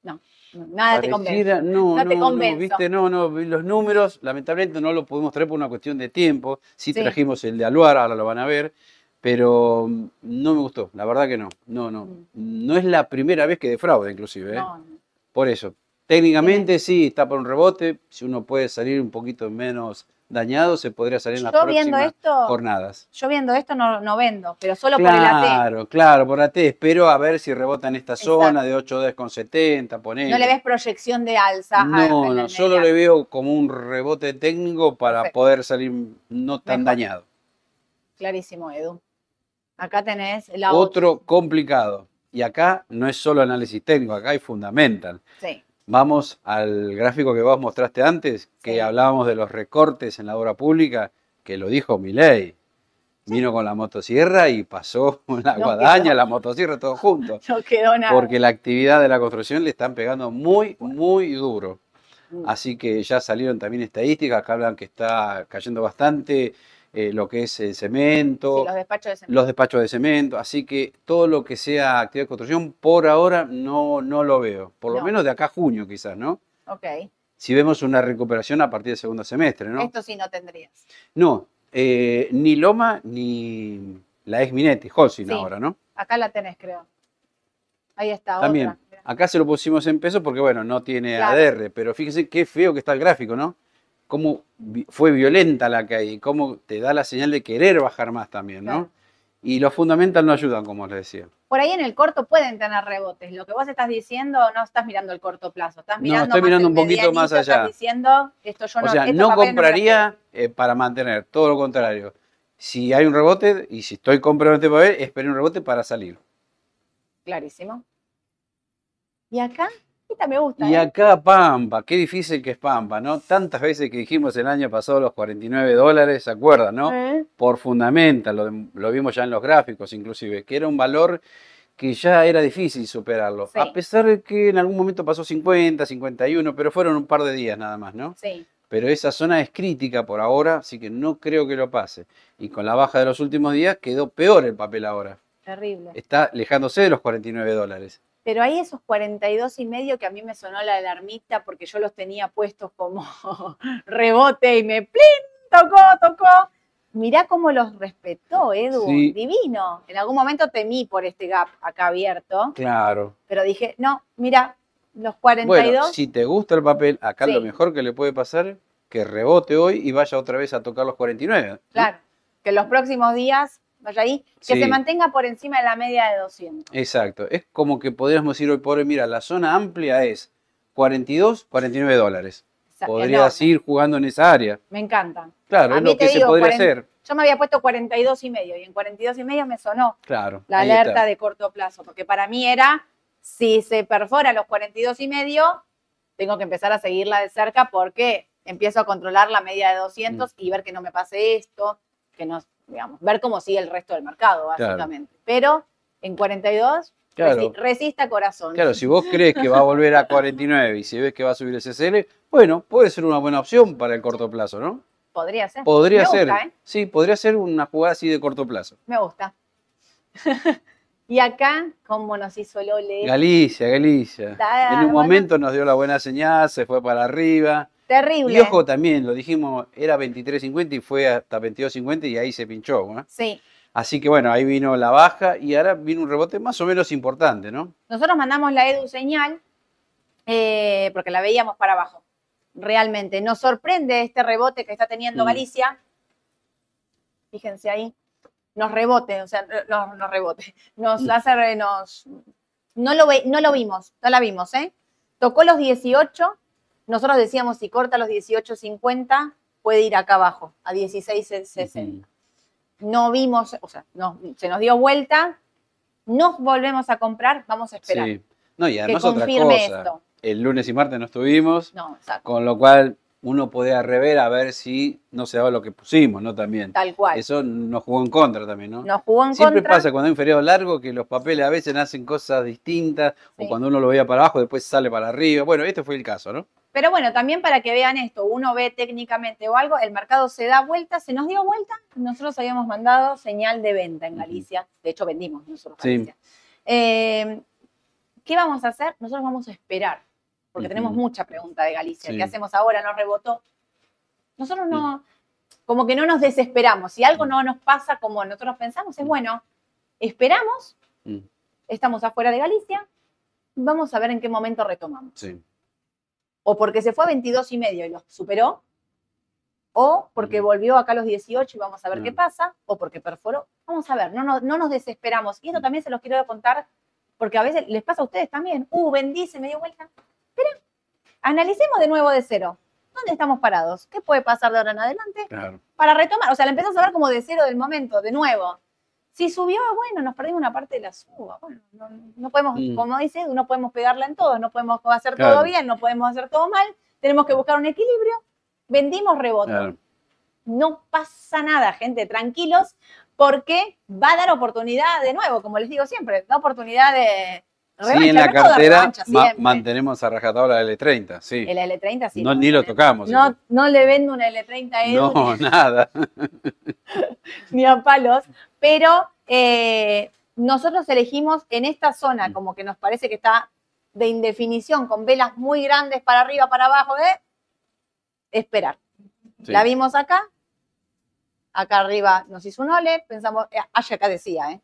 no, nada te convence. No, No te no, viste, no, no, los números, lamentablemente no lo pudimos traer por una cuestión de tiempo. Sí, Sí. trajimos el de Aluar, ahora lo van a ver, pero mm, no me gustó, la verdad que no, no, no. No es la primera vez que defrauda, inclusive, ¿eh? Mm. No. Por eso. Técnicamente sí, está por un rebote, si uno puede salir un poquito menos dañado, se podría salir en las Yo viendo próximas esto, jornadas. yo viendo esto no, no vendo, pero solo por el AT. Claro, claro, por AT. Espero a ver si rebota en esta zona de 8.10,70, ponele. No le ves proyección de alza. a- No, en no, solo le veo como un rebote técnico para Perfecto. poder salir no tan Mejor. dañado. Clarísimo, Edu. Acá tenés la Otro complicado. Y acá no es solo análisis técnico, acá hay fundamental. Sí, Vamos al gráfico que vos mostraste antes, que Sí. hablábamos de los recortes en la obra pública, que lo dijo Milei. Vino con la motosierra y pasó *laughs* la No guadaña, quedó. la motosierra, todo junto. *laughs* no quedó nada. Porque la actividad de la construcción le están pegando muy, muy duro. Mm. Así que ya salieron también estadísticas que hablan que está cayendo bastante eh, lo que es el cemento, Sí, los despachos de cemento. los despachos de cemento. Así que todo lo que sea actividad de construcción, por ahora no, no lo veo. Por lo No. menos de acá a junio quizás, ¿no? Ok, Si vemos una recuperación a partir del segundo semestre, ¿no? esto sí no tendrías. No, eh, ni Loma ni la ex Minetti, Holcim Sí. ahora, ¿no? Acá la tenés, creo. Ahí está, También. otra. Acá se lo pusimos en pesos porque, bueno, no tiene Claro. ADR, pero fíjese qué feo que está el gráfico, ¿no? Cómo fue violenta la caída y cómo te da la señal de querer bajar más también, ¿no? Claro. Y los fundamentals no ayudan, como les decía. Por ahí en el corto pueden tener rebotes. Lo que vos estás diciendo no estás mirando el corto plazo, estás No, mirando estoy más mirando un poquito más medianito, estás allá. diciendo esto yo o no sea, estos no compraría eh, para mantener, todo lo contrario. Si hay un rebote y si estoy comprando este papel, espero un rebote para salir. Clarísimo. Y acá, esta me gusta. Y ¿eh? acá Pampa, qué difícil que es Pampa, ¿no? Tantas veces que dijimos el año pasado los 49 dólares, ¿se acuerdan, no? ¿Eh? por fundamental, lo, lo vimos ya en los gráficos inclusive, que era un valor que ya era difícil superarlo, Sí. a pesar de que en algún momento pasó 50, 51, pero fueron un par de días nada más, ¿no? Sí, Pero esa zona es crítica por ahora, así que no creo que lo pase. Y con la baja de los últimos días quedó peor el papel ahora. terrible. Está alejándose de los 49 dólares. Pero hay esos 42 y medio que a mí me sonó la alarmita porque yo los tenía puestos como *laughs* rebote y me plin, tocó, tocó. Mirá cómo los respetó, Edu. Sí. Divino. En algún momento temí por este gap acá abierto, Claro. pero dije, no, mira, los 42. Bueno, si te gusta el papel, acá lo Sí. mejor que le puede pasar es que rebote hoy y vaya otra vez a tocar los 49. ¿no? Claro, que en los próximos días vaya ahí, que Sí. se mantenga por encima de la media de 200. Exacto. Es como que podríamos decir hoy por hoy, mira, la zona amplia es 42, 49 dólares. O sea, Podrías enorme. ir jugando en esa área. Me encanta. Claro, A es mí lo te que se podría 40 hacer. Yo me había puesto 42 y medio y en 42 y medio me sonó Claro. la alerta está. de corto plazo, porque para mí era, si se perfora los 42 y medio, tengo que empezar a seguirla de cerca porque empiezo a controlar la media de 200 Mm. y ver que no me pase esto, que no, digamos, ver cómo sigue el resto del mercado, Claro. básicamente. Pero en 42, Claro. resi- resista corazón. Claro, si vos crees que va a volver a 49 y si ves que va a subir el CCL, bueno, puede ser una buena opción para el corto plazo, ¿no? Podría ser. Podría Me ser. gusta, ¿eh? Sí, podría ser una jugada así de corto plazo. Me gusta. *laughs* y acá, cómo nos hizo el ole. Galicia, Galicia. En un momento nos dio la buena señal, se fue para arriba. Terrible. Y ojo también, lo dijimos, era 23.50 y fue hasta 22.50 y ahí se pinchó. ¿no? Sí, Así que bueno, ahí vino la baja y ahora vino un rebote más o menos importante, ¿no? Nosotros mandamos la edu señal eh, porque la veíamos para abajo. Realmente nos sorprende este rebote que está teniendo Mm. Galicia. Fíjense ahí, nos rebote, o sea, nos, nos rebote, nos Mm. hace, nos, no lo, ve- no lo vimos, no la vimos, ¿eh? Tocó los 18, nosotros decíamos si corta los 18.50 puede ir acá abajo, a 16.60 no vimos, o sea, no, se nos dio vuelta, nos volvemos a comprar, vamos a esperar Sí. No, y que además otra cosa. esto. El lunes y martes no estuvimos, No, exacto, con lo cual uno podía rever a ver si no se daba lo que pusimos, ¿no? También. tal cual. Eso nos jugó en contra también, ¿no? Nos jugó en Siempre contra. pasa cuando hay un feriado largo que los papeles a veces hacen cosas distintas Sí. o cuando uno lo veía para abajo después sale para arriba. Bueno, este fue el caso, ¿no? Pero bueno, también para que vean esto, uno ve técnicamente o algo, el mercado se da vuelta, se nos dio vuelta, nosotros habíamos mandado señal de venta en. Galicia, de hecho vendimos nosotros Sí. Galicia. Eh, ¿Qué vamos a hacer? Nosotros vamos a esperar, porque tenemos mucha pregunta de Galicia. Sí. ¿Qué hacemos ahora? ¿Nos rebotó? Nosotros no, como que no nos desesperamos. Si algo Mm. no nos pasa como nosotros pensamos, es bueno, esperamos, Mm, estamos afuera de Galicia, vamos a ver en qué momento retomamos Sí. O porque se fue a 22 y medio y los superó, o porque volvió acá a los 18 y vamos a ver qué pasa, o porque perforó. Vamos a ver, no, no, no nos desesperamos. Y esto también se los quiero contar, porque a veces les pasa a ustedes también. Uh, vendí, se me dio vuelta. Pero analicemos de nuevo de cero. ¿Dónde estamos parados? ¿Qué puede pasar de ahora en adelante? Claro. Para retomar, o sea, la empezás a ver como de cero del momento, de nuevo. Si subió, bueno, nos perdimos una parte de la suba. Bueno, no, no podemos, Mm. como dice Edu, no podemos pegarla en todo, no podemos hacer Claro. todo bien, no podemos hacer todo mal, tenemos que buscar un equilibrio. Vendimos rebote. claro. No pasa nada, gente, tranquilos, porque va a dar oportunidad de nuevo, como les digo siempre, da oportunidad de revancha. Sí, en la cartera ma- siempre. mantenemos a rajatabla el L30, sí. El L30 sí. No, ni lo tocamos. No, no le vendo un L30 a Edu, No, nada. *laughs* ni a palos, pero eh, nosotros elegimos en esta zona, Mm. como que nos parece que está de indefinición, con velas muy grandes para arriba, para abajo, de esperar. Sí. La vimos acá, acá arriba nos hizo un ole, pensamos, eh, ayer acá decía, ¿eh?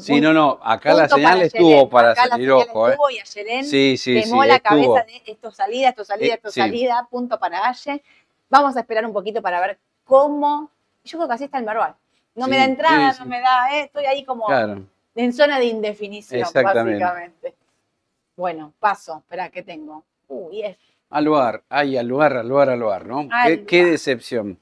Sí, no, no, acá la señal estuvo para Acá la salir señal ojo, ¿eh? y Sí, sí, sí, quemó la estuvo. cabeza de esto salida, esto salida, Eh, esto sí. salida, punto para Aye. Vamos a esperar un poquito para ver cómo. Yo creo que así está el Merval. No me da entrada, sí, no me da, eh, estoy ahí como Claro. en zona de indefinición, Exactamente. básicamente. Bueno, paso, espera, ¿qué tengo? Uy, es. Al lugar, ay, al lugar, al lugar, al lugar, ¿no? Al Qué, decepción.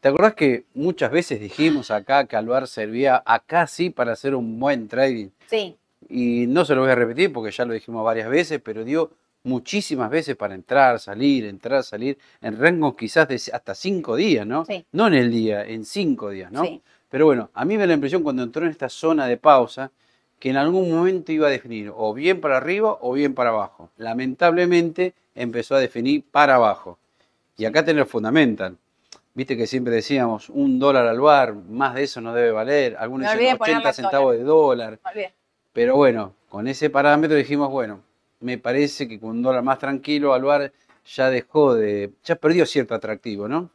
¿Te acordás que muchas veces dijimos acá que al lugar servía acá sí para hacer un buen trading? Sí, Y no se lo voy a repetir porque ya lo dijimos varias veces, pero dio muchísimas veces para entrar, salir, entrar, salir, en rangos quizás de hasta cinco días, ¿no? Sí. No en el día, en cinco días, ¿no? sí. Pero bueno, a mí me da la impresión cuando entró en esta zona de pausa que en algún momento iba a definir o bien para arriba o bien para abajo. Lamentablemente empezó a definir para abajo. Y acá tener fundamental. Viste que siempre decíamos un dólar al bar, más de eso no debe valer. Algunos dicen olvidé ponerle 80 el centavos de dólar. Pero bueno, con ese parámetro dijimos, bueno, me parece que con un dólar más tranquilo al bar ya dejó de, ya perdió cierto atractivo, ¿no?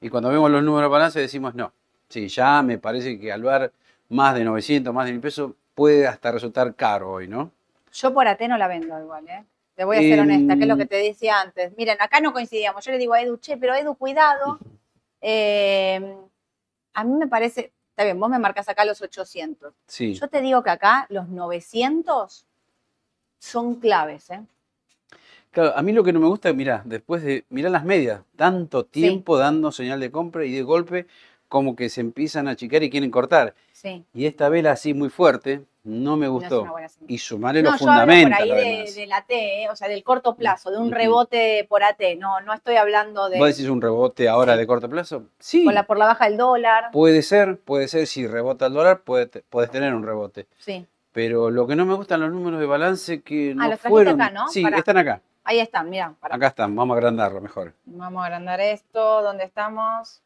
Y cuando vemos los números de balance decimos, no, sí, ya me parece que al bar más de 900, más de 1000 pesos puede hasta resultar caro hoy, ¿no? Yo por AT no la vendo igual, ¿eh? Te voy a ser Em, honesta, que es lo que te decía antes. Miren, acá no coincidíamos. Yo le digo a Edu, che, pero Edu, cuidado. *laughs* Eh, a mí me parece, está bien, vos me marcas acá los 800. Sí. Yo te digo que acá los 900 son claves, ¿eh? Claro, a mí lo que no me gusta, mira, después de mirar las medias, tanto tiempo dando señal de compra y de golpe como que se empiezan a achicar y quieren cortar. Sí. Y esta vela así muy fuerte no me gustó. y sumarle No, los yo hablo por fundamentos. ahí de, de la T, ¿eh? o sea, del corto plazo, de un Ujú. rebote por AT. No, no estoy hablando de ¿Vos decís un rebote ahora Sí. de corto plazo? Sí. por la, por la baja del dólar. Puede ser, puede ser, si rebota el dólar, puede, puedes tener un rebote. Sí, Pero lo que no me gustan los números de balance que no Ah, los fueron. acá, ¿no? Sí, Pará. están acá. ahí están, mira. Acá están, vamos a agrandarlo mejor. Vamos a agrandar esto. ¿Dónde estamos?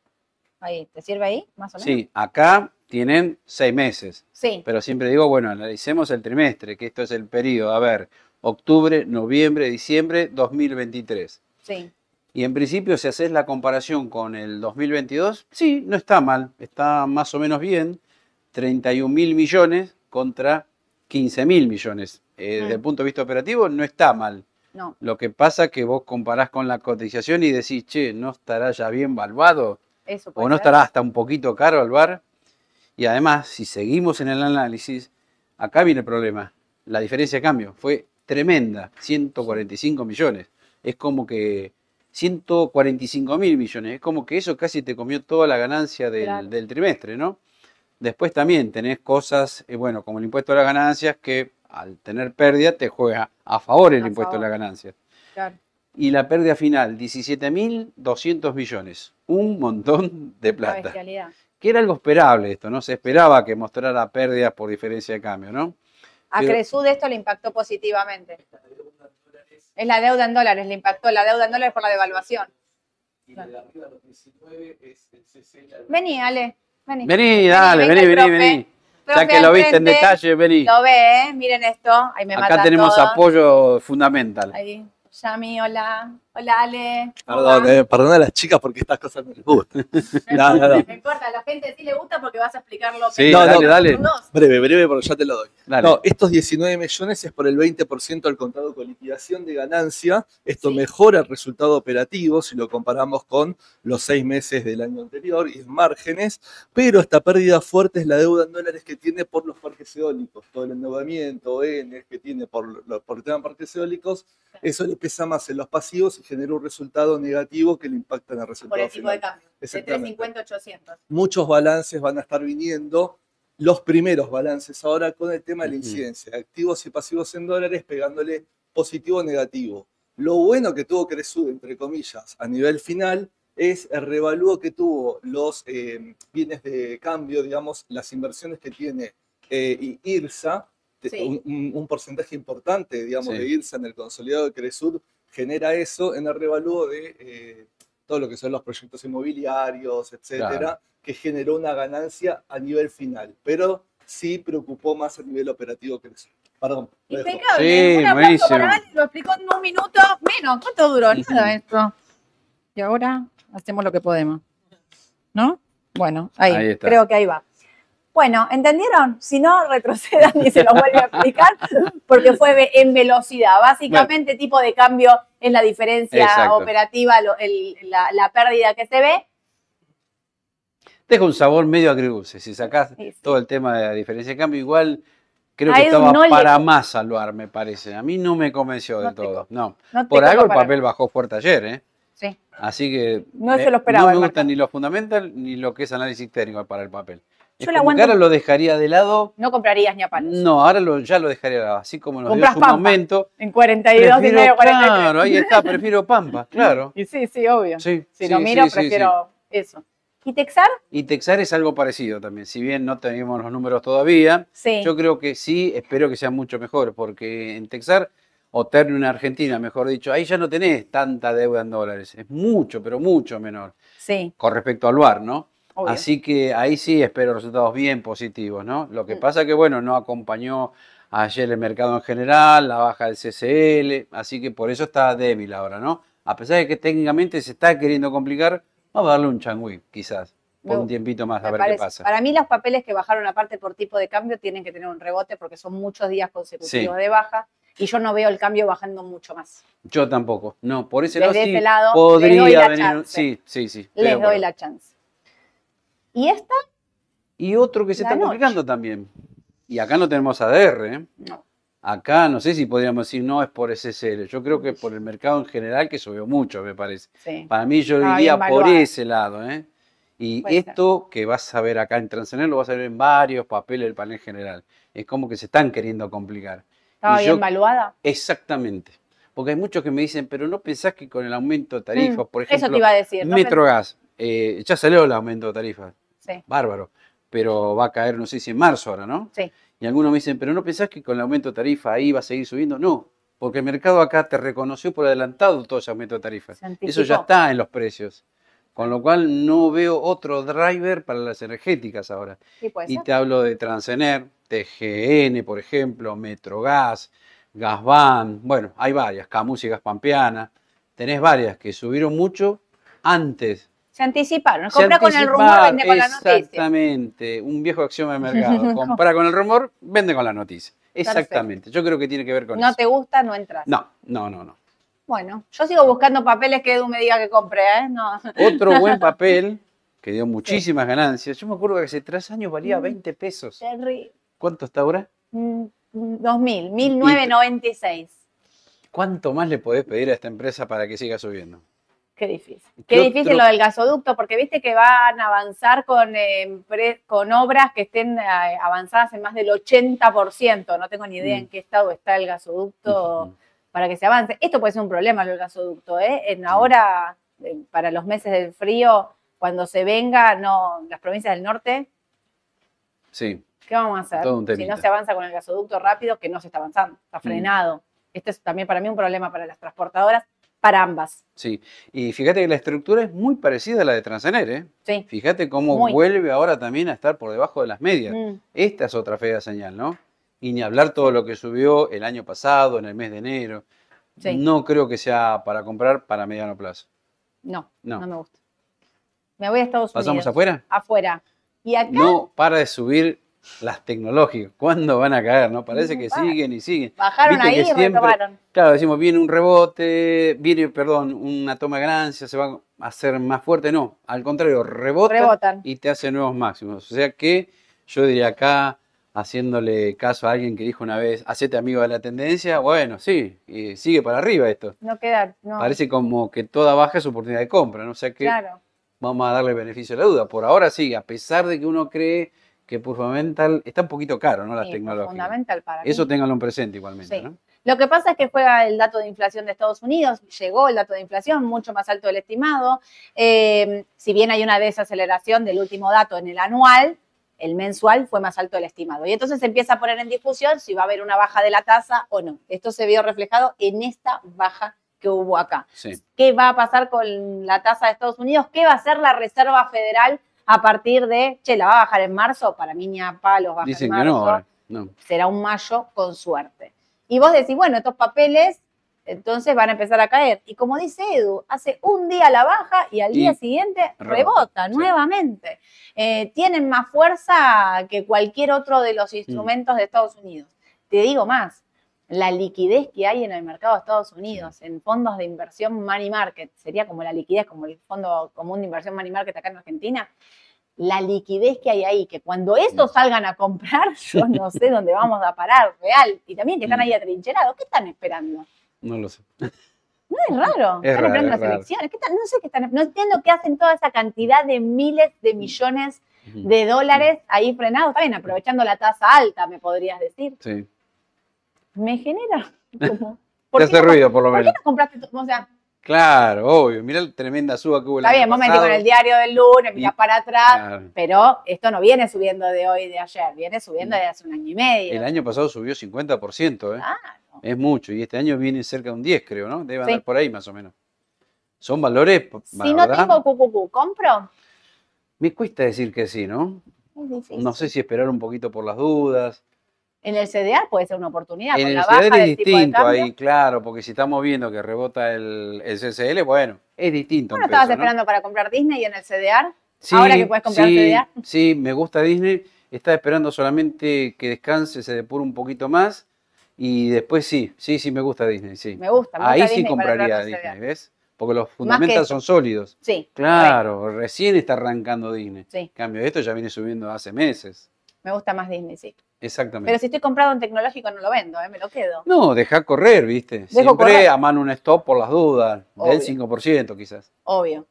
Ahí, ¿te sirve ahí? Más o menos. Sí, acá tienen seis meses. Sí, Pero siempre digo, bueno, analicemos el trimestre, que esto es el periodo, a ver, octubre, noviembre, diciembre 2023. sí. Y en principio, si haces la comparación con el 2022, sí, no está mal, está más o menos bien. 31 mil millones contra 15 mil millones. Eh, Mm. Desde el punto de vista operativo no está mal. No, Lo que pasa es que vos comparás con la cotización y decís, che, ¿no estará ya bien valuado? Eso puede ¿O no ser. estará hasta un poquito caro el bar? Y además, si seguimos en el análisis, acá viene el problema. La diferencia de cambio fue tremenda, 145 millones. Es como que 145 mil millones. Es como que eso casi te comió toda la ganancia del, Claro. del trimestre, ¿no? Después también tenés cosas, eh, bueno, como el impuesto a las ganancias, que al tener pérdida te juega a favor el A impuesto favor. a las ganancias. Claro. Y la pérdida final, 17.200 millones. Un montón de plata. Que era algo esperable esto, ¿no? Se esperaba que mostrara pérdidas por diferencia de cambio, ¿no? A Pero- Cresud esto le impactó positivamente. Es la deuda en dólares, le impactó la deuda en dólares por la devaluación. Vení, Ale, vení. Vení, dale, venga vení, el vení, profe. vení. Ya Profe, que al lo viste en detalle, vení. Lo ve, ¿eh? miren esto. Ahí me Acá matan tenemos todo. apoyo fundamental. Ahí, Yami, hola. Hola, Ale. ¿Cómo Perdón, eh, perdona a las chicas porque estas cosas no les gustan. *laughs* No, no, no. No importa, a la gente sí le gusta porque vas a explicar lo que Sí, No, dale, dale. Breve, breve, porque ya te lo doy. Dale. No, estos 19 millones es por el 20% del contado con liquidación de ganancia. Esto Sí. mejora el resultado operativo si lo comparamos con los seis meses del año anterior y en márgenes, pero esta pérdida fuerte es la deuda en dólares que tiene por los parques eólicos, todo el endeudamiento, ON que tiene por, por el tema de parques eólicos, eso le pesa más en los pasivos y genera un resultado negativo que le impacta en el resultado Por el tipo de cambio. De Exactamente. 350 a 800. muchos balances van a estar viniendo, los primeros balances ahora con el tema de la incidencia, activos y pasivos en dólares pegándole positivo o negativo. Lo bueno que tuvo Cresud, entre comillas, a nivel final, es el revalúo que tuvo los eh, bienes de cambio, digamos, las inversiones que tiene eh, IRSA, Sí. un, un- un porcentaje importante, digamos, Sí. de IRSA en el consolidado de Cresud, genera eso en el revalúo de eh, todo lo que son los proyectos inmobiliarios, etcétera, Claro. que generó una ganancia a nivel final, pero sí preocupó más a nivel operativo que eso. Perdón. Impecable. Sí, un aplauso para lo explicó en un minuto menos. ¿Cuánto duró? Ujú. Nada esto. Y ahora hacemos lo que podemos. ¿No? Bueno, ahí, Ahí está. creo que ahí va. Bueno, ¿entendieron? Si no, retrocedan y se lo vuelve a explicar, porque fue en velocidad. Básicamente, tipo de cambio es la diferencia Exacto. operativa, lo- el- la, la pérdida que se ve. Deja un sabor medio agridulce. Si sacás Sí, sí. todo el tema de la diferencia de cambio, igual creo A que estaba no le- para más salvar, me parece. A mí no me convenció No del todo. No. Por algo el para- papel bajó fuerte ayer, ¿eh? Sí. Así que No me- se lo esperaba no me gustan ni los fundamental ni lo que es análisis técnico para el papel. Yo la aguanto- ahora lo dejaría de lado. No comprarías ni a palos. No, ahora lo, ya lo dejaría de lado. Así como nos dio Compras su Pampa. momento. En 42 y medio, 43. claro, ahí está, *laughs* prefiero Pampa, claro. Y sí, sí, obvio. Sí, Si sí, lo miro, sí, prefiero eso. ¿Y Texar? Y Texar es algo parecido también. Si bien no tenemos los números todavía, Sí. yo creo que sí, espero que sea mucho mejor, porque en Texar, o Ternium en Argentina, mejor dicho, ahí ya no tenés tanta deuda en dólares. Es mucho, pero mucho menor Sí, con respecto al VAR, ¿no? Obvio. Así que ahí sí espero resultados bien positivos, ¿no? Lo que Mm. pasa que, bueno, no acompañó ayer el mercado en general, la baja del CCL, así que por eso está débil ahora, ¿no? A pesar de que técnicamente se está queriendo complicar, vamos a darle un changüí, quizás, por un tiempito más, a ver parece. qué pasa. Para mí los papeles que bajaron aparte por tipo de cambio tienen que tener un rebote porque son muchos días consecutivos Sí. de baja y yo no veo el cambio bajando mucho más. Yo tampoco, no, por ese Desde lado sí podría venir, chance. sí, sí, sí. Les doy la chance. ¿Y esta? Y otro que se está noche. complicando también, y acá no tenemos ADR, ¿eh? No. Acá no sé si podríamos decir no es por SSL, yo creo que por el mercado en general que subió mucho, me parece. Sí. Para mí yo Estaba iría bien por ese lado, ¿eh? Y Puede ser. esto que vas a ver acá en Transener lo vas a ver en varios papeles del panel general. Es como que se están queriendo complicar. ¿Estaba Y bien yo- valuada? Exactamente. Porque hay muchos que me dicen, pero no pensás que con el aumento de tarifas, Mm, por Eso te ejemplo, iba a decir. ¿no? Metrogas, eh, ya salió el aumento de tarifas, Sí, bárbaro, pero va a caer, no sé si en marzo ahora, ¿no? sí. Y algunos me dicen, pero no pensás que con el aumento de tarifa ahí va a seguir subiendo. No, porque el mercado acá te reconoció por adelantado todo ese aumento de tarifa. Eso ya está en los precios. Con lo cual no veo otro driver para las energéticas ahora. Sí, Y ser. te hablo de Transener, TGN, por ejemplo, Metrogas, Gasban, bueno, hay varias, Camus y Gaspampeana. Tenés varias que subieron mucho antes Se anticiparon. Se Compra con el rumor, vende con la noticia. Exactamente, un viejo axioma de mercado. *laughs* Compra con el rumor, vende con la noticia. Exactamente, yo creo que tiene que ver con No eso. te gusta, no entras. No, no, no, no. Bueno, yo sigo buscando papeles que Edu me diga que compre, ¿eh? No. Otro buen *laughs* papel que dio muchísimas ganancias. Yo me acuerdo que hace tres años valía Mm. 20 pesos. Terry, ¿Cuánto está ahora? mm, 2000, 1996. ¿Cuánto más le podés pedir a esta empresa para que siga subiendo? Qué difícil. ¿Qué Qué difícil otro? lo del gasoducto, porque viste que van a avanzar con, eh, con obras que estén eh, avanzadas en más del 80%. No tengo ni idea Mm. en qué estado está el gasoducto para que se avance. Esto puede ser un problema, lo del gasoducto. ¿eh? En ahora, eh, para los meses del frío, cuando se venga, no, las provincias del norte, Sí, ¿qué vamos a hacer? Todo un si no se avanza con el gasoducto rápido, que no se está avanzando, está frenado. Esto es también para mí un problema para las transportadoras, para ambas. sí. Y fíjate que la estructura es muy parecida a la de Transener, ¿eh? Sí. Fíjate cómo Muy. vuelve ahora también a estar por debajo de las medias. Mm. Esta es otra fea señal, ¿no? Y ni hablar todo lo que subió el año pasado, en el mes de enero. Sí. No creo que sea para comprar para mediano plazo. No, No. no, me gusta. Me voy a Estados ¿Pasamos Unidos. afuera? Afuera. Y acá, No para de subir las tecnológicas. ¿Cuándo van a caer? No parece No que siguen y siguen. bajaron Viste ahí y retomaron. Claro, decimos, viene un rebote, viene, perdón, una toma de ganancias, se va a hacer más fuerte. No, al contrario, rebota Rebotan. y te hace nuevos máximos. O sea que yo diría acá, haciéndole caso a alguien que dijo una vez, hacete amigo de la tendencia, bueno, sí, y sigue para arriba esto. No queda, no. Parece como que toda baja es oportunidad de compra, ¿no? O sea que Claro. vamos a darle beneficio de la duda. Por ahora sí, a pesar de que uno cree que por fundamental está un poquito caro, ¿no? Las Sí, tecnológicas. fundamental para mí. Eso ténganlo en presente igualmente, Sí. ¿no? Lo que pasa es que juega el dato de inflación de Estados Unidos, llegó el dato de inflación mucho más alto del estimado. Eh, si bien hay una desaceleración del último dato en el anual, el mensual fue más alto del estimado. Y entonces se empieza a poner en discusión si va a haber una baja de la tasa o no. Esto se vio reflejado en esta baja que hubo acá. Sí. qué va a pasar con la tasa de Estados Unidos, qué va a hacer la Reserva Federal a partir de, che, la va a bajar en marzo, para mí ni a palos baja Dicen en que no ahora. No. será un mayo con suerte. Y vos decís, bueno, estos papeles entonces van a empezar a caer. Y como dice Edu, hace un día la baja y al Y día siguiente rebota, rebota sí. nuevamente. Eh, tienen más fuerza que cualquier otro de Mm. los instrumentos de Estados Unidos. Te digo más, la liquidez que hay en el mercado de Estados Unidos, en fondos de inversión money market, sería como la liquidez, como el fondo común de inversión money market acá en Argentina, la liquidez que hay ahí, que cuando estos salgan a comprar, yo no sé dónde vamos a parar, real. Y también que están Mm. ahí atrincherados, ¿qué están esperando? No lo sé. No es raro. Es están raro, esperando es las elecciones. ¿Qué están- no sé qué están. No entiendo qué hacen toda esa cantidad de miles de millones Ujú. de dólares ahí frenados. Está bien, aprovechando la tasa alta, me podrías decir. Sí. Me genera *laughs* como. Te ¿por qué hace no- ruido, por lo ¿Por qué menos. no compraste? tu- O sea, Claro, obvio. Mirá la tremenda suba que hubo el está bien, vos metí pasado. con el diario del lunes, mirás Y- para atrás, Claro. pero esto no viene subiendo de hoy de ayer, viene subiendo de hace un año y medio. El año pasado subió 50%, ¿eh? Claro. Es mucho. Y este año viene cerca de un 10, creo, ¿no? Debe Sí. andar por ahí más o menos. Son valores, Si no verdad, tengo QQQ, ¿compro? Me cuesta decir que sí, ¿no? Es difícil. No sé si esperar un poquito por las dudas. En el CDR puede ser una oportunidad. En con el la CDR es del tipo de distinto ahí, claro, porque si estamos viendo que rebota el, el CCL, bueno, es distinto. ¿Vos en no estabas peso, ¿no? esperando para comprar Disney en el CDR? Sí, ahora que puedes comprar sí, CDA? Sí, me gusta Disney. Estaba esperando solamente que descanse, se depure un poquito más. Y después sí, sí, sí me gusta Disney, sí. Me gusta. Me Ahí gusta sí Disney para compraría Disney, CDR. ¿ves? Porque los fundamentals eso. son sólidos. Sí. Claro, recién está arrancando Disney. Sí. En cambio, esto ya viene subiendo hace meses. Me gusta más Disney, sí. Exactamente. Pero si estoy comprado en tecnológico no lo vendo, ¿eh? me lo quedo. No, deja correr, ¿viste? Dejo Siempre correr. a mano un stop por las dudas, Obvio. del 5% quizás. Obvio.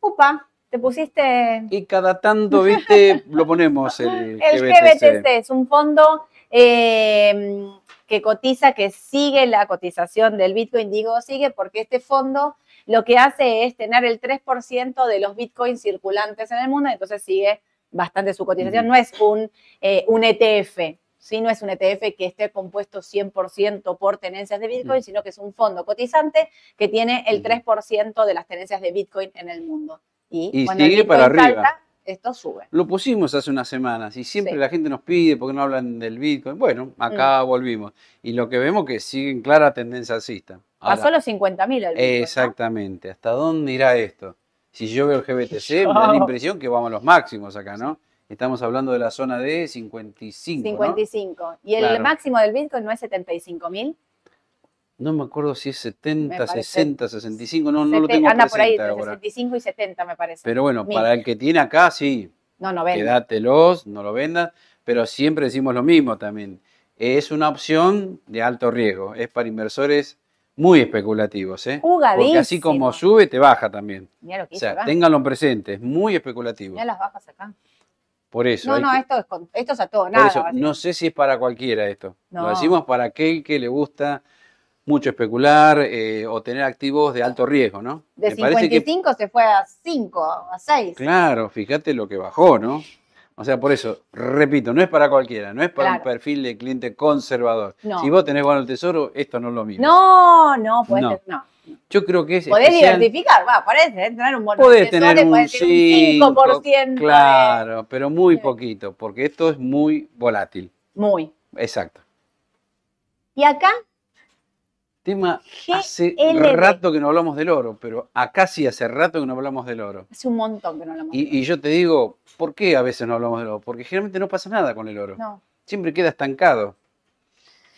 Upa, te pusiste Y cada tanto, ¿viste? *laughs* Lo ponemos el, el GBTC. Es un fondo eh, que cotiza, que sigue la cotización del Bitcoin. Digo sigue porque este fondo lo que hace es tener el 3% de los Bitcoins circulantes en el mundo, entonces sigue bastante su cotización. No es un, eh, un ETF, ¿sí? no es un ETF que esté compuesto 100% por tenencias de Bitcoin, sino que es un fondo cotizante que tiene el Ujú. 3% de las tenencias de Bitcoin en el mundo. Y, Y cuando el sigue para arriba. salta, esto sube. Lo pusimos hace unas semanas y siempre Sí. la gente nos pide por qué no hablan del Bitcoin. Bueno, acá volvimos. Y lo que vemos que sigue en clara tendencia alcista. Pasó los 50.000 el Bitcoin, ¿no? Exactamente. ¿Hasta dónde irá esto? Si yo veo el GBTC, me da la impresión que vamos a los máximos acá, ¿no? Estamos hablando de la zona de 55. 55. ¿Y el Claro. máximo del Bitcoin no es 75 mil? ¿no? no me acuerdo si es 70, Me parece 60, 65, no, no lo tengo Anda por ahí entre ahora. 65 y 70, me parece. Pero bueno, Mil. para el que tiene acá, sí, no, 90. quédatelos, no lo vendas, pero siempre decimos lo mismo también. Es una opción de alto riesgo, es para inversores muy especulativos, ¿eh? Porque así como sube, te baja también. Mirá lo que O hizo sea, acá. ténganlo presente, es muy especulativo. Mirá las bajas acá. Por eso, No, no, que- esto es, con- esto es a todo, por nada. eso, no sé si es para cualquiera esto. Lo decimos para aquel que le gusta mucho especular eh, o tener activos de alto riesgo, ¿no? De Me parece que 55 se fue a 5, a 6. Claro, fíjate lo que bajó, ¿no? O sea, por eso, repito, no es para cualquiera, no es para un perfil de cliente conservador. No. Si vos tenés bueno el tesoro, esto no es lo mismo. No, no, podés, No. Yo creo que es Podés especial- diversificar, va, podés tener un bono Podés de tener un podés tener un 5%. de- Claro, pero muy poquito, porque esto es muy volátil. Muy. Exacto. Y acá, Tema, hace rato que no hablamos del oro, pero acá sí hace rato que no hablamos del oro. hace un montón que no hablamos. Y, y yo te digo, ¿por qué a veces no hablamos del oro? Porque generalmente no pasa nada con el oro. No, Siempre queda estancado.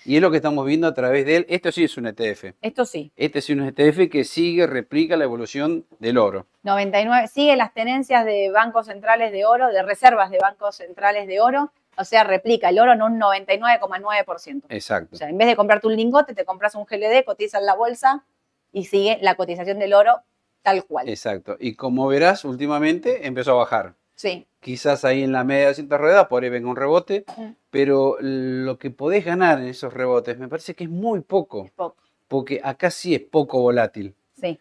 Y es lo que estamos viendo a través de él. Esto sí es un ETF. esto sí. Este es un ETF que sigue, replica la evolución del oro. 99, sigue las tenencias de bancos centrales de oro, de reservas de bancos centrales de oro, o sea, replica el oro en un 99,9%. Exacto. O sea, en vez de comprarte un lingote, te compras un GLD, cotiza en la bolsa y sigue la cotización del oro tal cual. Exacto. Y como verás, últimamente empezó a bajar. Sí, Quizás ahí en la media de cinta rueda, por ahí venga un rebote, pero lo que podés ganar en esos rebotes me parece que es muy poco, es poco. porque acá sí es poco volátil. Sí,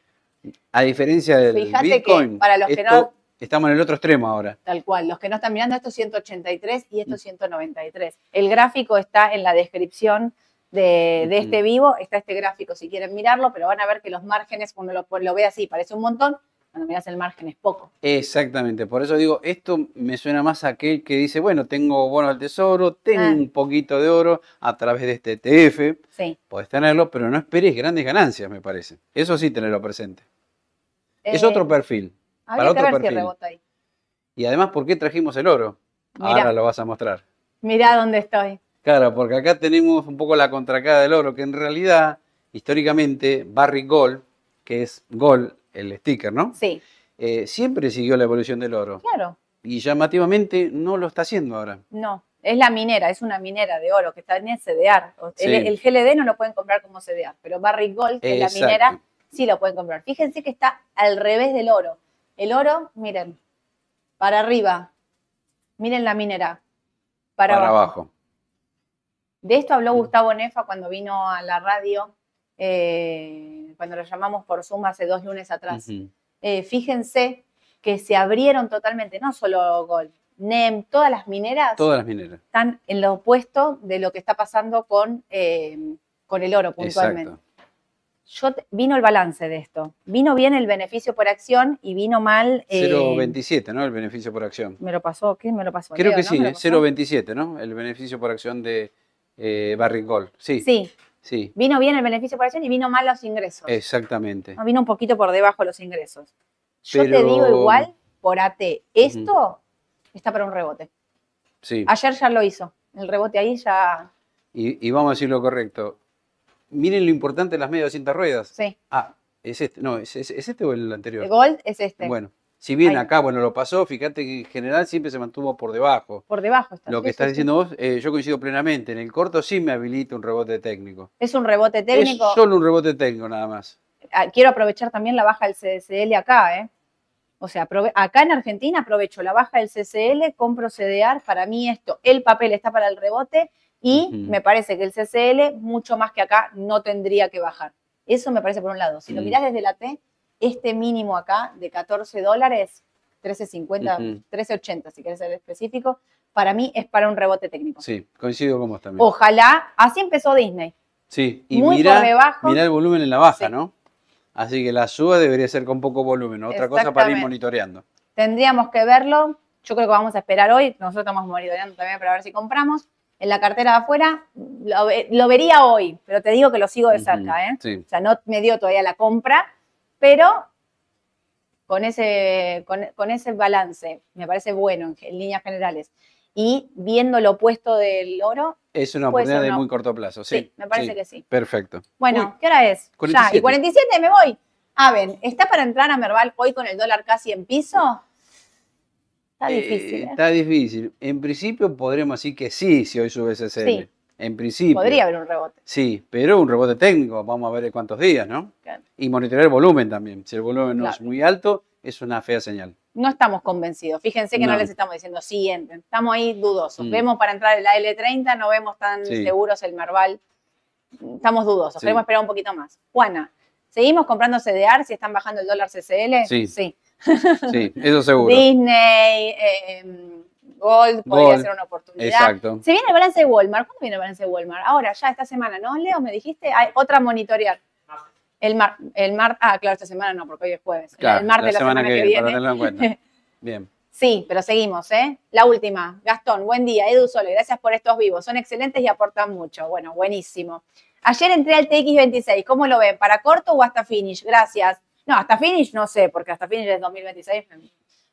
A diferencia del Fíjate que Bitcoin, para los que no- estamos en el otro extremo ahora. tal cual. Los que no están mirando, esto es 183 y esto es 193. El gráfico está en la descripción de, de este vivo, está este gráfico si quieren mirarlo, pero van a ver que los márgenes, cuando lo, lo ve así, parece un montón, cuando miras el margen es poco. Exactamente, por eso digo, esto me suena más a aquel que dice, bueno, tengo bonos del tesoro, tengo Ah. un poquito de oro a través de este ETF, Sí. podés tenerlo, pero no esperes grandes ganancias, me parece. Eso sí, tenerlo presente. Es Eh, otro perfil. Habría para que otro ver si rebota ahí. Y además, ¿por qué trajimos el oro? Mirá. Ahora lo vas a mostrar. Mirá dónde estoy. Claro, porque acá tenemos un poco la contracara del oro, que en realidad, históricamente, Barrick Gold, que es Gold, el sticker, ¿no? Sí, Eh, siempre siguió la evolución del oro. claro. Y llamativamente no lo está haciendo ahora. No, es la minera, es una minera de oro que está en el CDR. Sí. El, GLD no lo pueden comprar como CDR, pero Barrick Gold, que es la minera, sí lo pueden comprar. Fíjense que está al revés del oro. El oro, miren, para arriba. Miren la minera. Para, Para, abajo. abajo. De esto habló Mm. Gustavo Nefa cuando vino a la radio, eh, cuando lo llamamos por Zoom hace dos lunes atrás. Eh, fíjense que se abrieron totalmente, no solo Gold, NEM, todas las mineras Todas las mineras. están en lo opuesto de lo que está pasando con, eh, con el oro puntualmente. Exacto. Yo vino el balance de esto. Vino bien el beneficio por acción y vino mal. eh, 0,27, ¿no? El beneficio por acción. ¿Me lo pasó? ¿Qué me lo pasó? Creo Leo, que sí, ¿Me lo ¿eh? pasó? 0,27, ¿no? El beneficio por acción de eh, Barrick Gold. Sí, sí, Sí, vino bien el beneficio por acción y vino mal los ingresos. exactamente. No, vino un poquito por debajo los ingresos. Yo te digo igual, por AT, esto está para un rebote. Sí. Ayer ya lo hizo. El rebote ahí ya. Y, y vamos a decir lo correcto. Miren lo importante de las medias 200 ruedas. Sí. Ah, es este. No, ¿es, es- es este o el anterior? El gold es este. Bueno, si bien Ahí. acá, bueno, lo pasó, fíjate que en general siempre se mantuvo por debajo. Por debajo está. Lo que sí, estás sí. diciendo vos, eh, yo coincido plenamente. En el corto sí me habilita un rebote técnico. Es un rebote técnico. Es solo un rebote técnico nada más. Ah, Quiero aprovechar también la baja del CCL acá, ¿eh? O sea, acá en Argentina aprovecho la baja del CCL, compro CDR, para mí esto, el papel está para el rebote y me parece que el CCL, mucho más que acá, no tendría que bajar. Eso me parece por un lado. Si lo Mm. mirás desde la T, este mínimo acá de 14 dólares, 13.50, Ujú. 13.80 si querés ser específico, para mí es para un rebote técnico. Sí, coincido con vos también. Ojalá, así empezó Disney. Sí, y Muy mirá, por debajo. mirá el volumen en la baja, Sí. ¿no? Así que la suba debería ser con poco volumen. Otra cosa para ir monitoreando. Tendríamos que verlo. Yo creo que vamos a esperar hoy. Nosotros estamos monitoreando también para ver si compramos. En la cartera de afuera, lo, ve- lo vería hoy, pero te digo que lo sigo de cerca, ¿eh? Sí. O sea, no me dio todavía la compra, pero con ese, con, con ese balance, me parece bueno en, en líneas generales, y viendo lo opuesto del oro, Es una oportunidad de muy corto plazo, sí. sí, me parece que sí. Perfecto. Bueno, Uy, ¿qué hora es? Ya, 47. y 47 me voy. Aven, ¿está para entrar a Merval hoy con el dólar casi en piso? Está eh, difícil, ¿eh? Está difícil. En principio podremos decir que sí, si hoy sube SSL. Sí. En principio. Podría haber un rebote. Sí, pero un rebote técnico, vamos a ver en cuántos días, ¿no? Claro. Y monitorear el volumen también. Si el volumen no es muy alto, es una fea señal. No estamos convencidos. Fíjense que no, No. les estamos diciendo sí entren. Estamos ahí dudosos. Mm. Vemos para entrar el L30, no vemos tan Sí. seguros el Merval. Estamos dudosos. Sí. Queremos esperar un poquito más. Juana, ¿seguimos comprando CDR si están bajando el dólar CCL? Sí. Sí. Sí, eso seguro. Disney, eh, Gold, podría ser una oportunidad. Exacto. Se viene el balance de Walmart. ¿Cuándo viene el balance de Walmart? Ahora, ya esta semana, ¿no? Leo, me dijiste, hay otra monitorear. El mar, el mar, ah, claro, esta semana no, porque hoy es jueves. Claro, el martes la semana, que, viene. para tenerlo en cuenta. *laughs* Bien. Sí, pero seguimos, ¿eh? La última. Gastón, buen día. Edu Sole, gracias por estos vivos. Son excelentes y aportan mucho. Bueno, buenísimo. Ayer entré al TX26. ¿Cómo lo ven? ¿Para corto o hasta finish? Gracias. No, hasta finish no sé, porque hasta finish es 2026.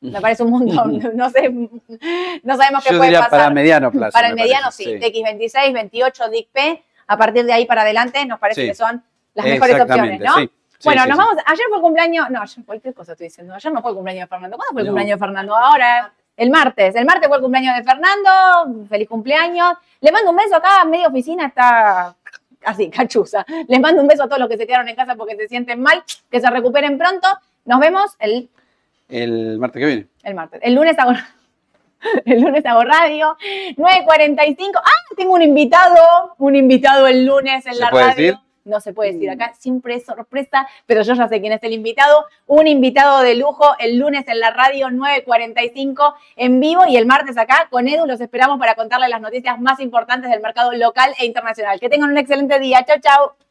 Me, me *laughs* parece un montón. *laughs* No sé, no sabemos qué Yo puede diría pasar. para mediano plazo. Para el mediano, parece, sí. TX26, 28, DIC-P. A partir de ahí para adelante nos parece Sí. que son las mejores opciones, ¿no? sí. Sí, bueno, sí, nos sí. vamos. Ayer fue el cumpleaños. No, ayer cualquier cosa estoy diciendo. Ayer no fue el cumpleaños de Fernando. ¿Cuándo fue el No. cumpleaños de Fernando? Ahora. El martes. El martes fue el cumpleaños de Fernando. Feliz cumpleaños. Le mando un beso acá. Media oficina está así, *laughs* cachuza. Les mando un beso a todos los que se quedaron en casa porque se sienten mal. Que se recuperen pronto. Nos vemos el, El martes que viene. el martes. El lunes hago. *laughs* El lunes hago radio, 9.45. Ah, tengo un invitado, un invitado el lunes en ¿Se la puede radio. decir? No se puede decir acá, siempre es sorpresa, pero yo ya sé quién es el invitado. Un invitado de lujo el lunes en la radio 9.45 en vivo y el martes acá con Edu los esperamos para contarles las noticias más importantes del mercado local e internacional. Que tengan un excelente día. Chau, chau.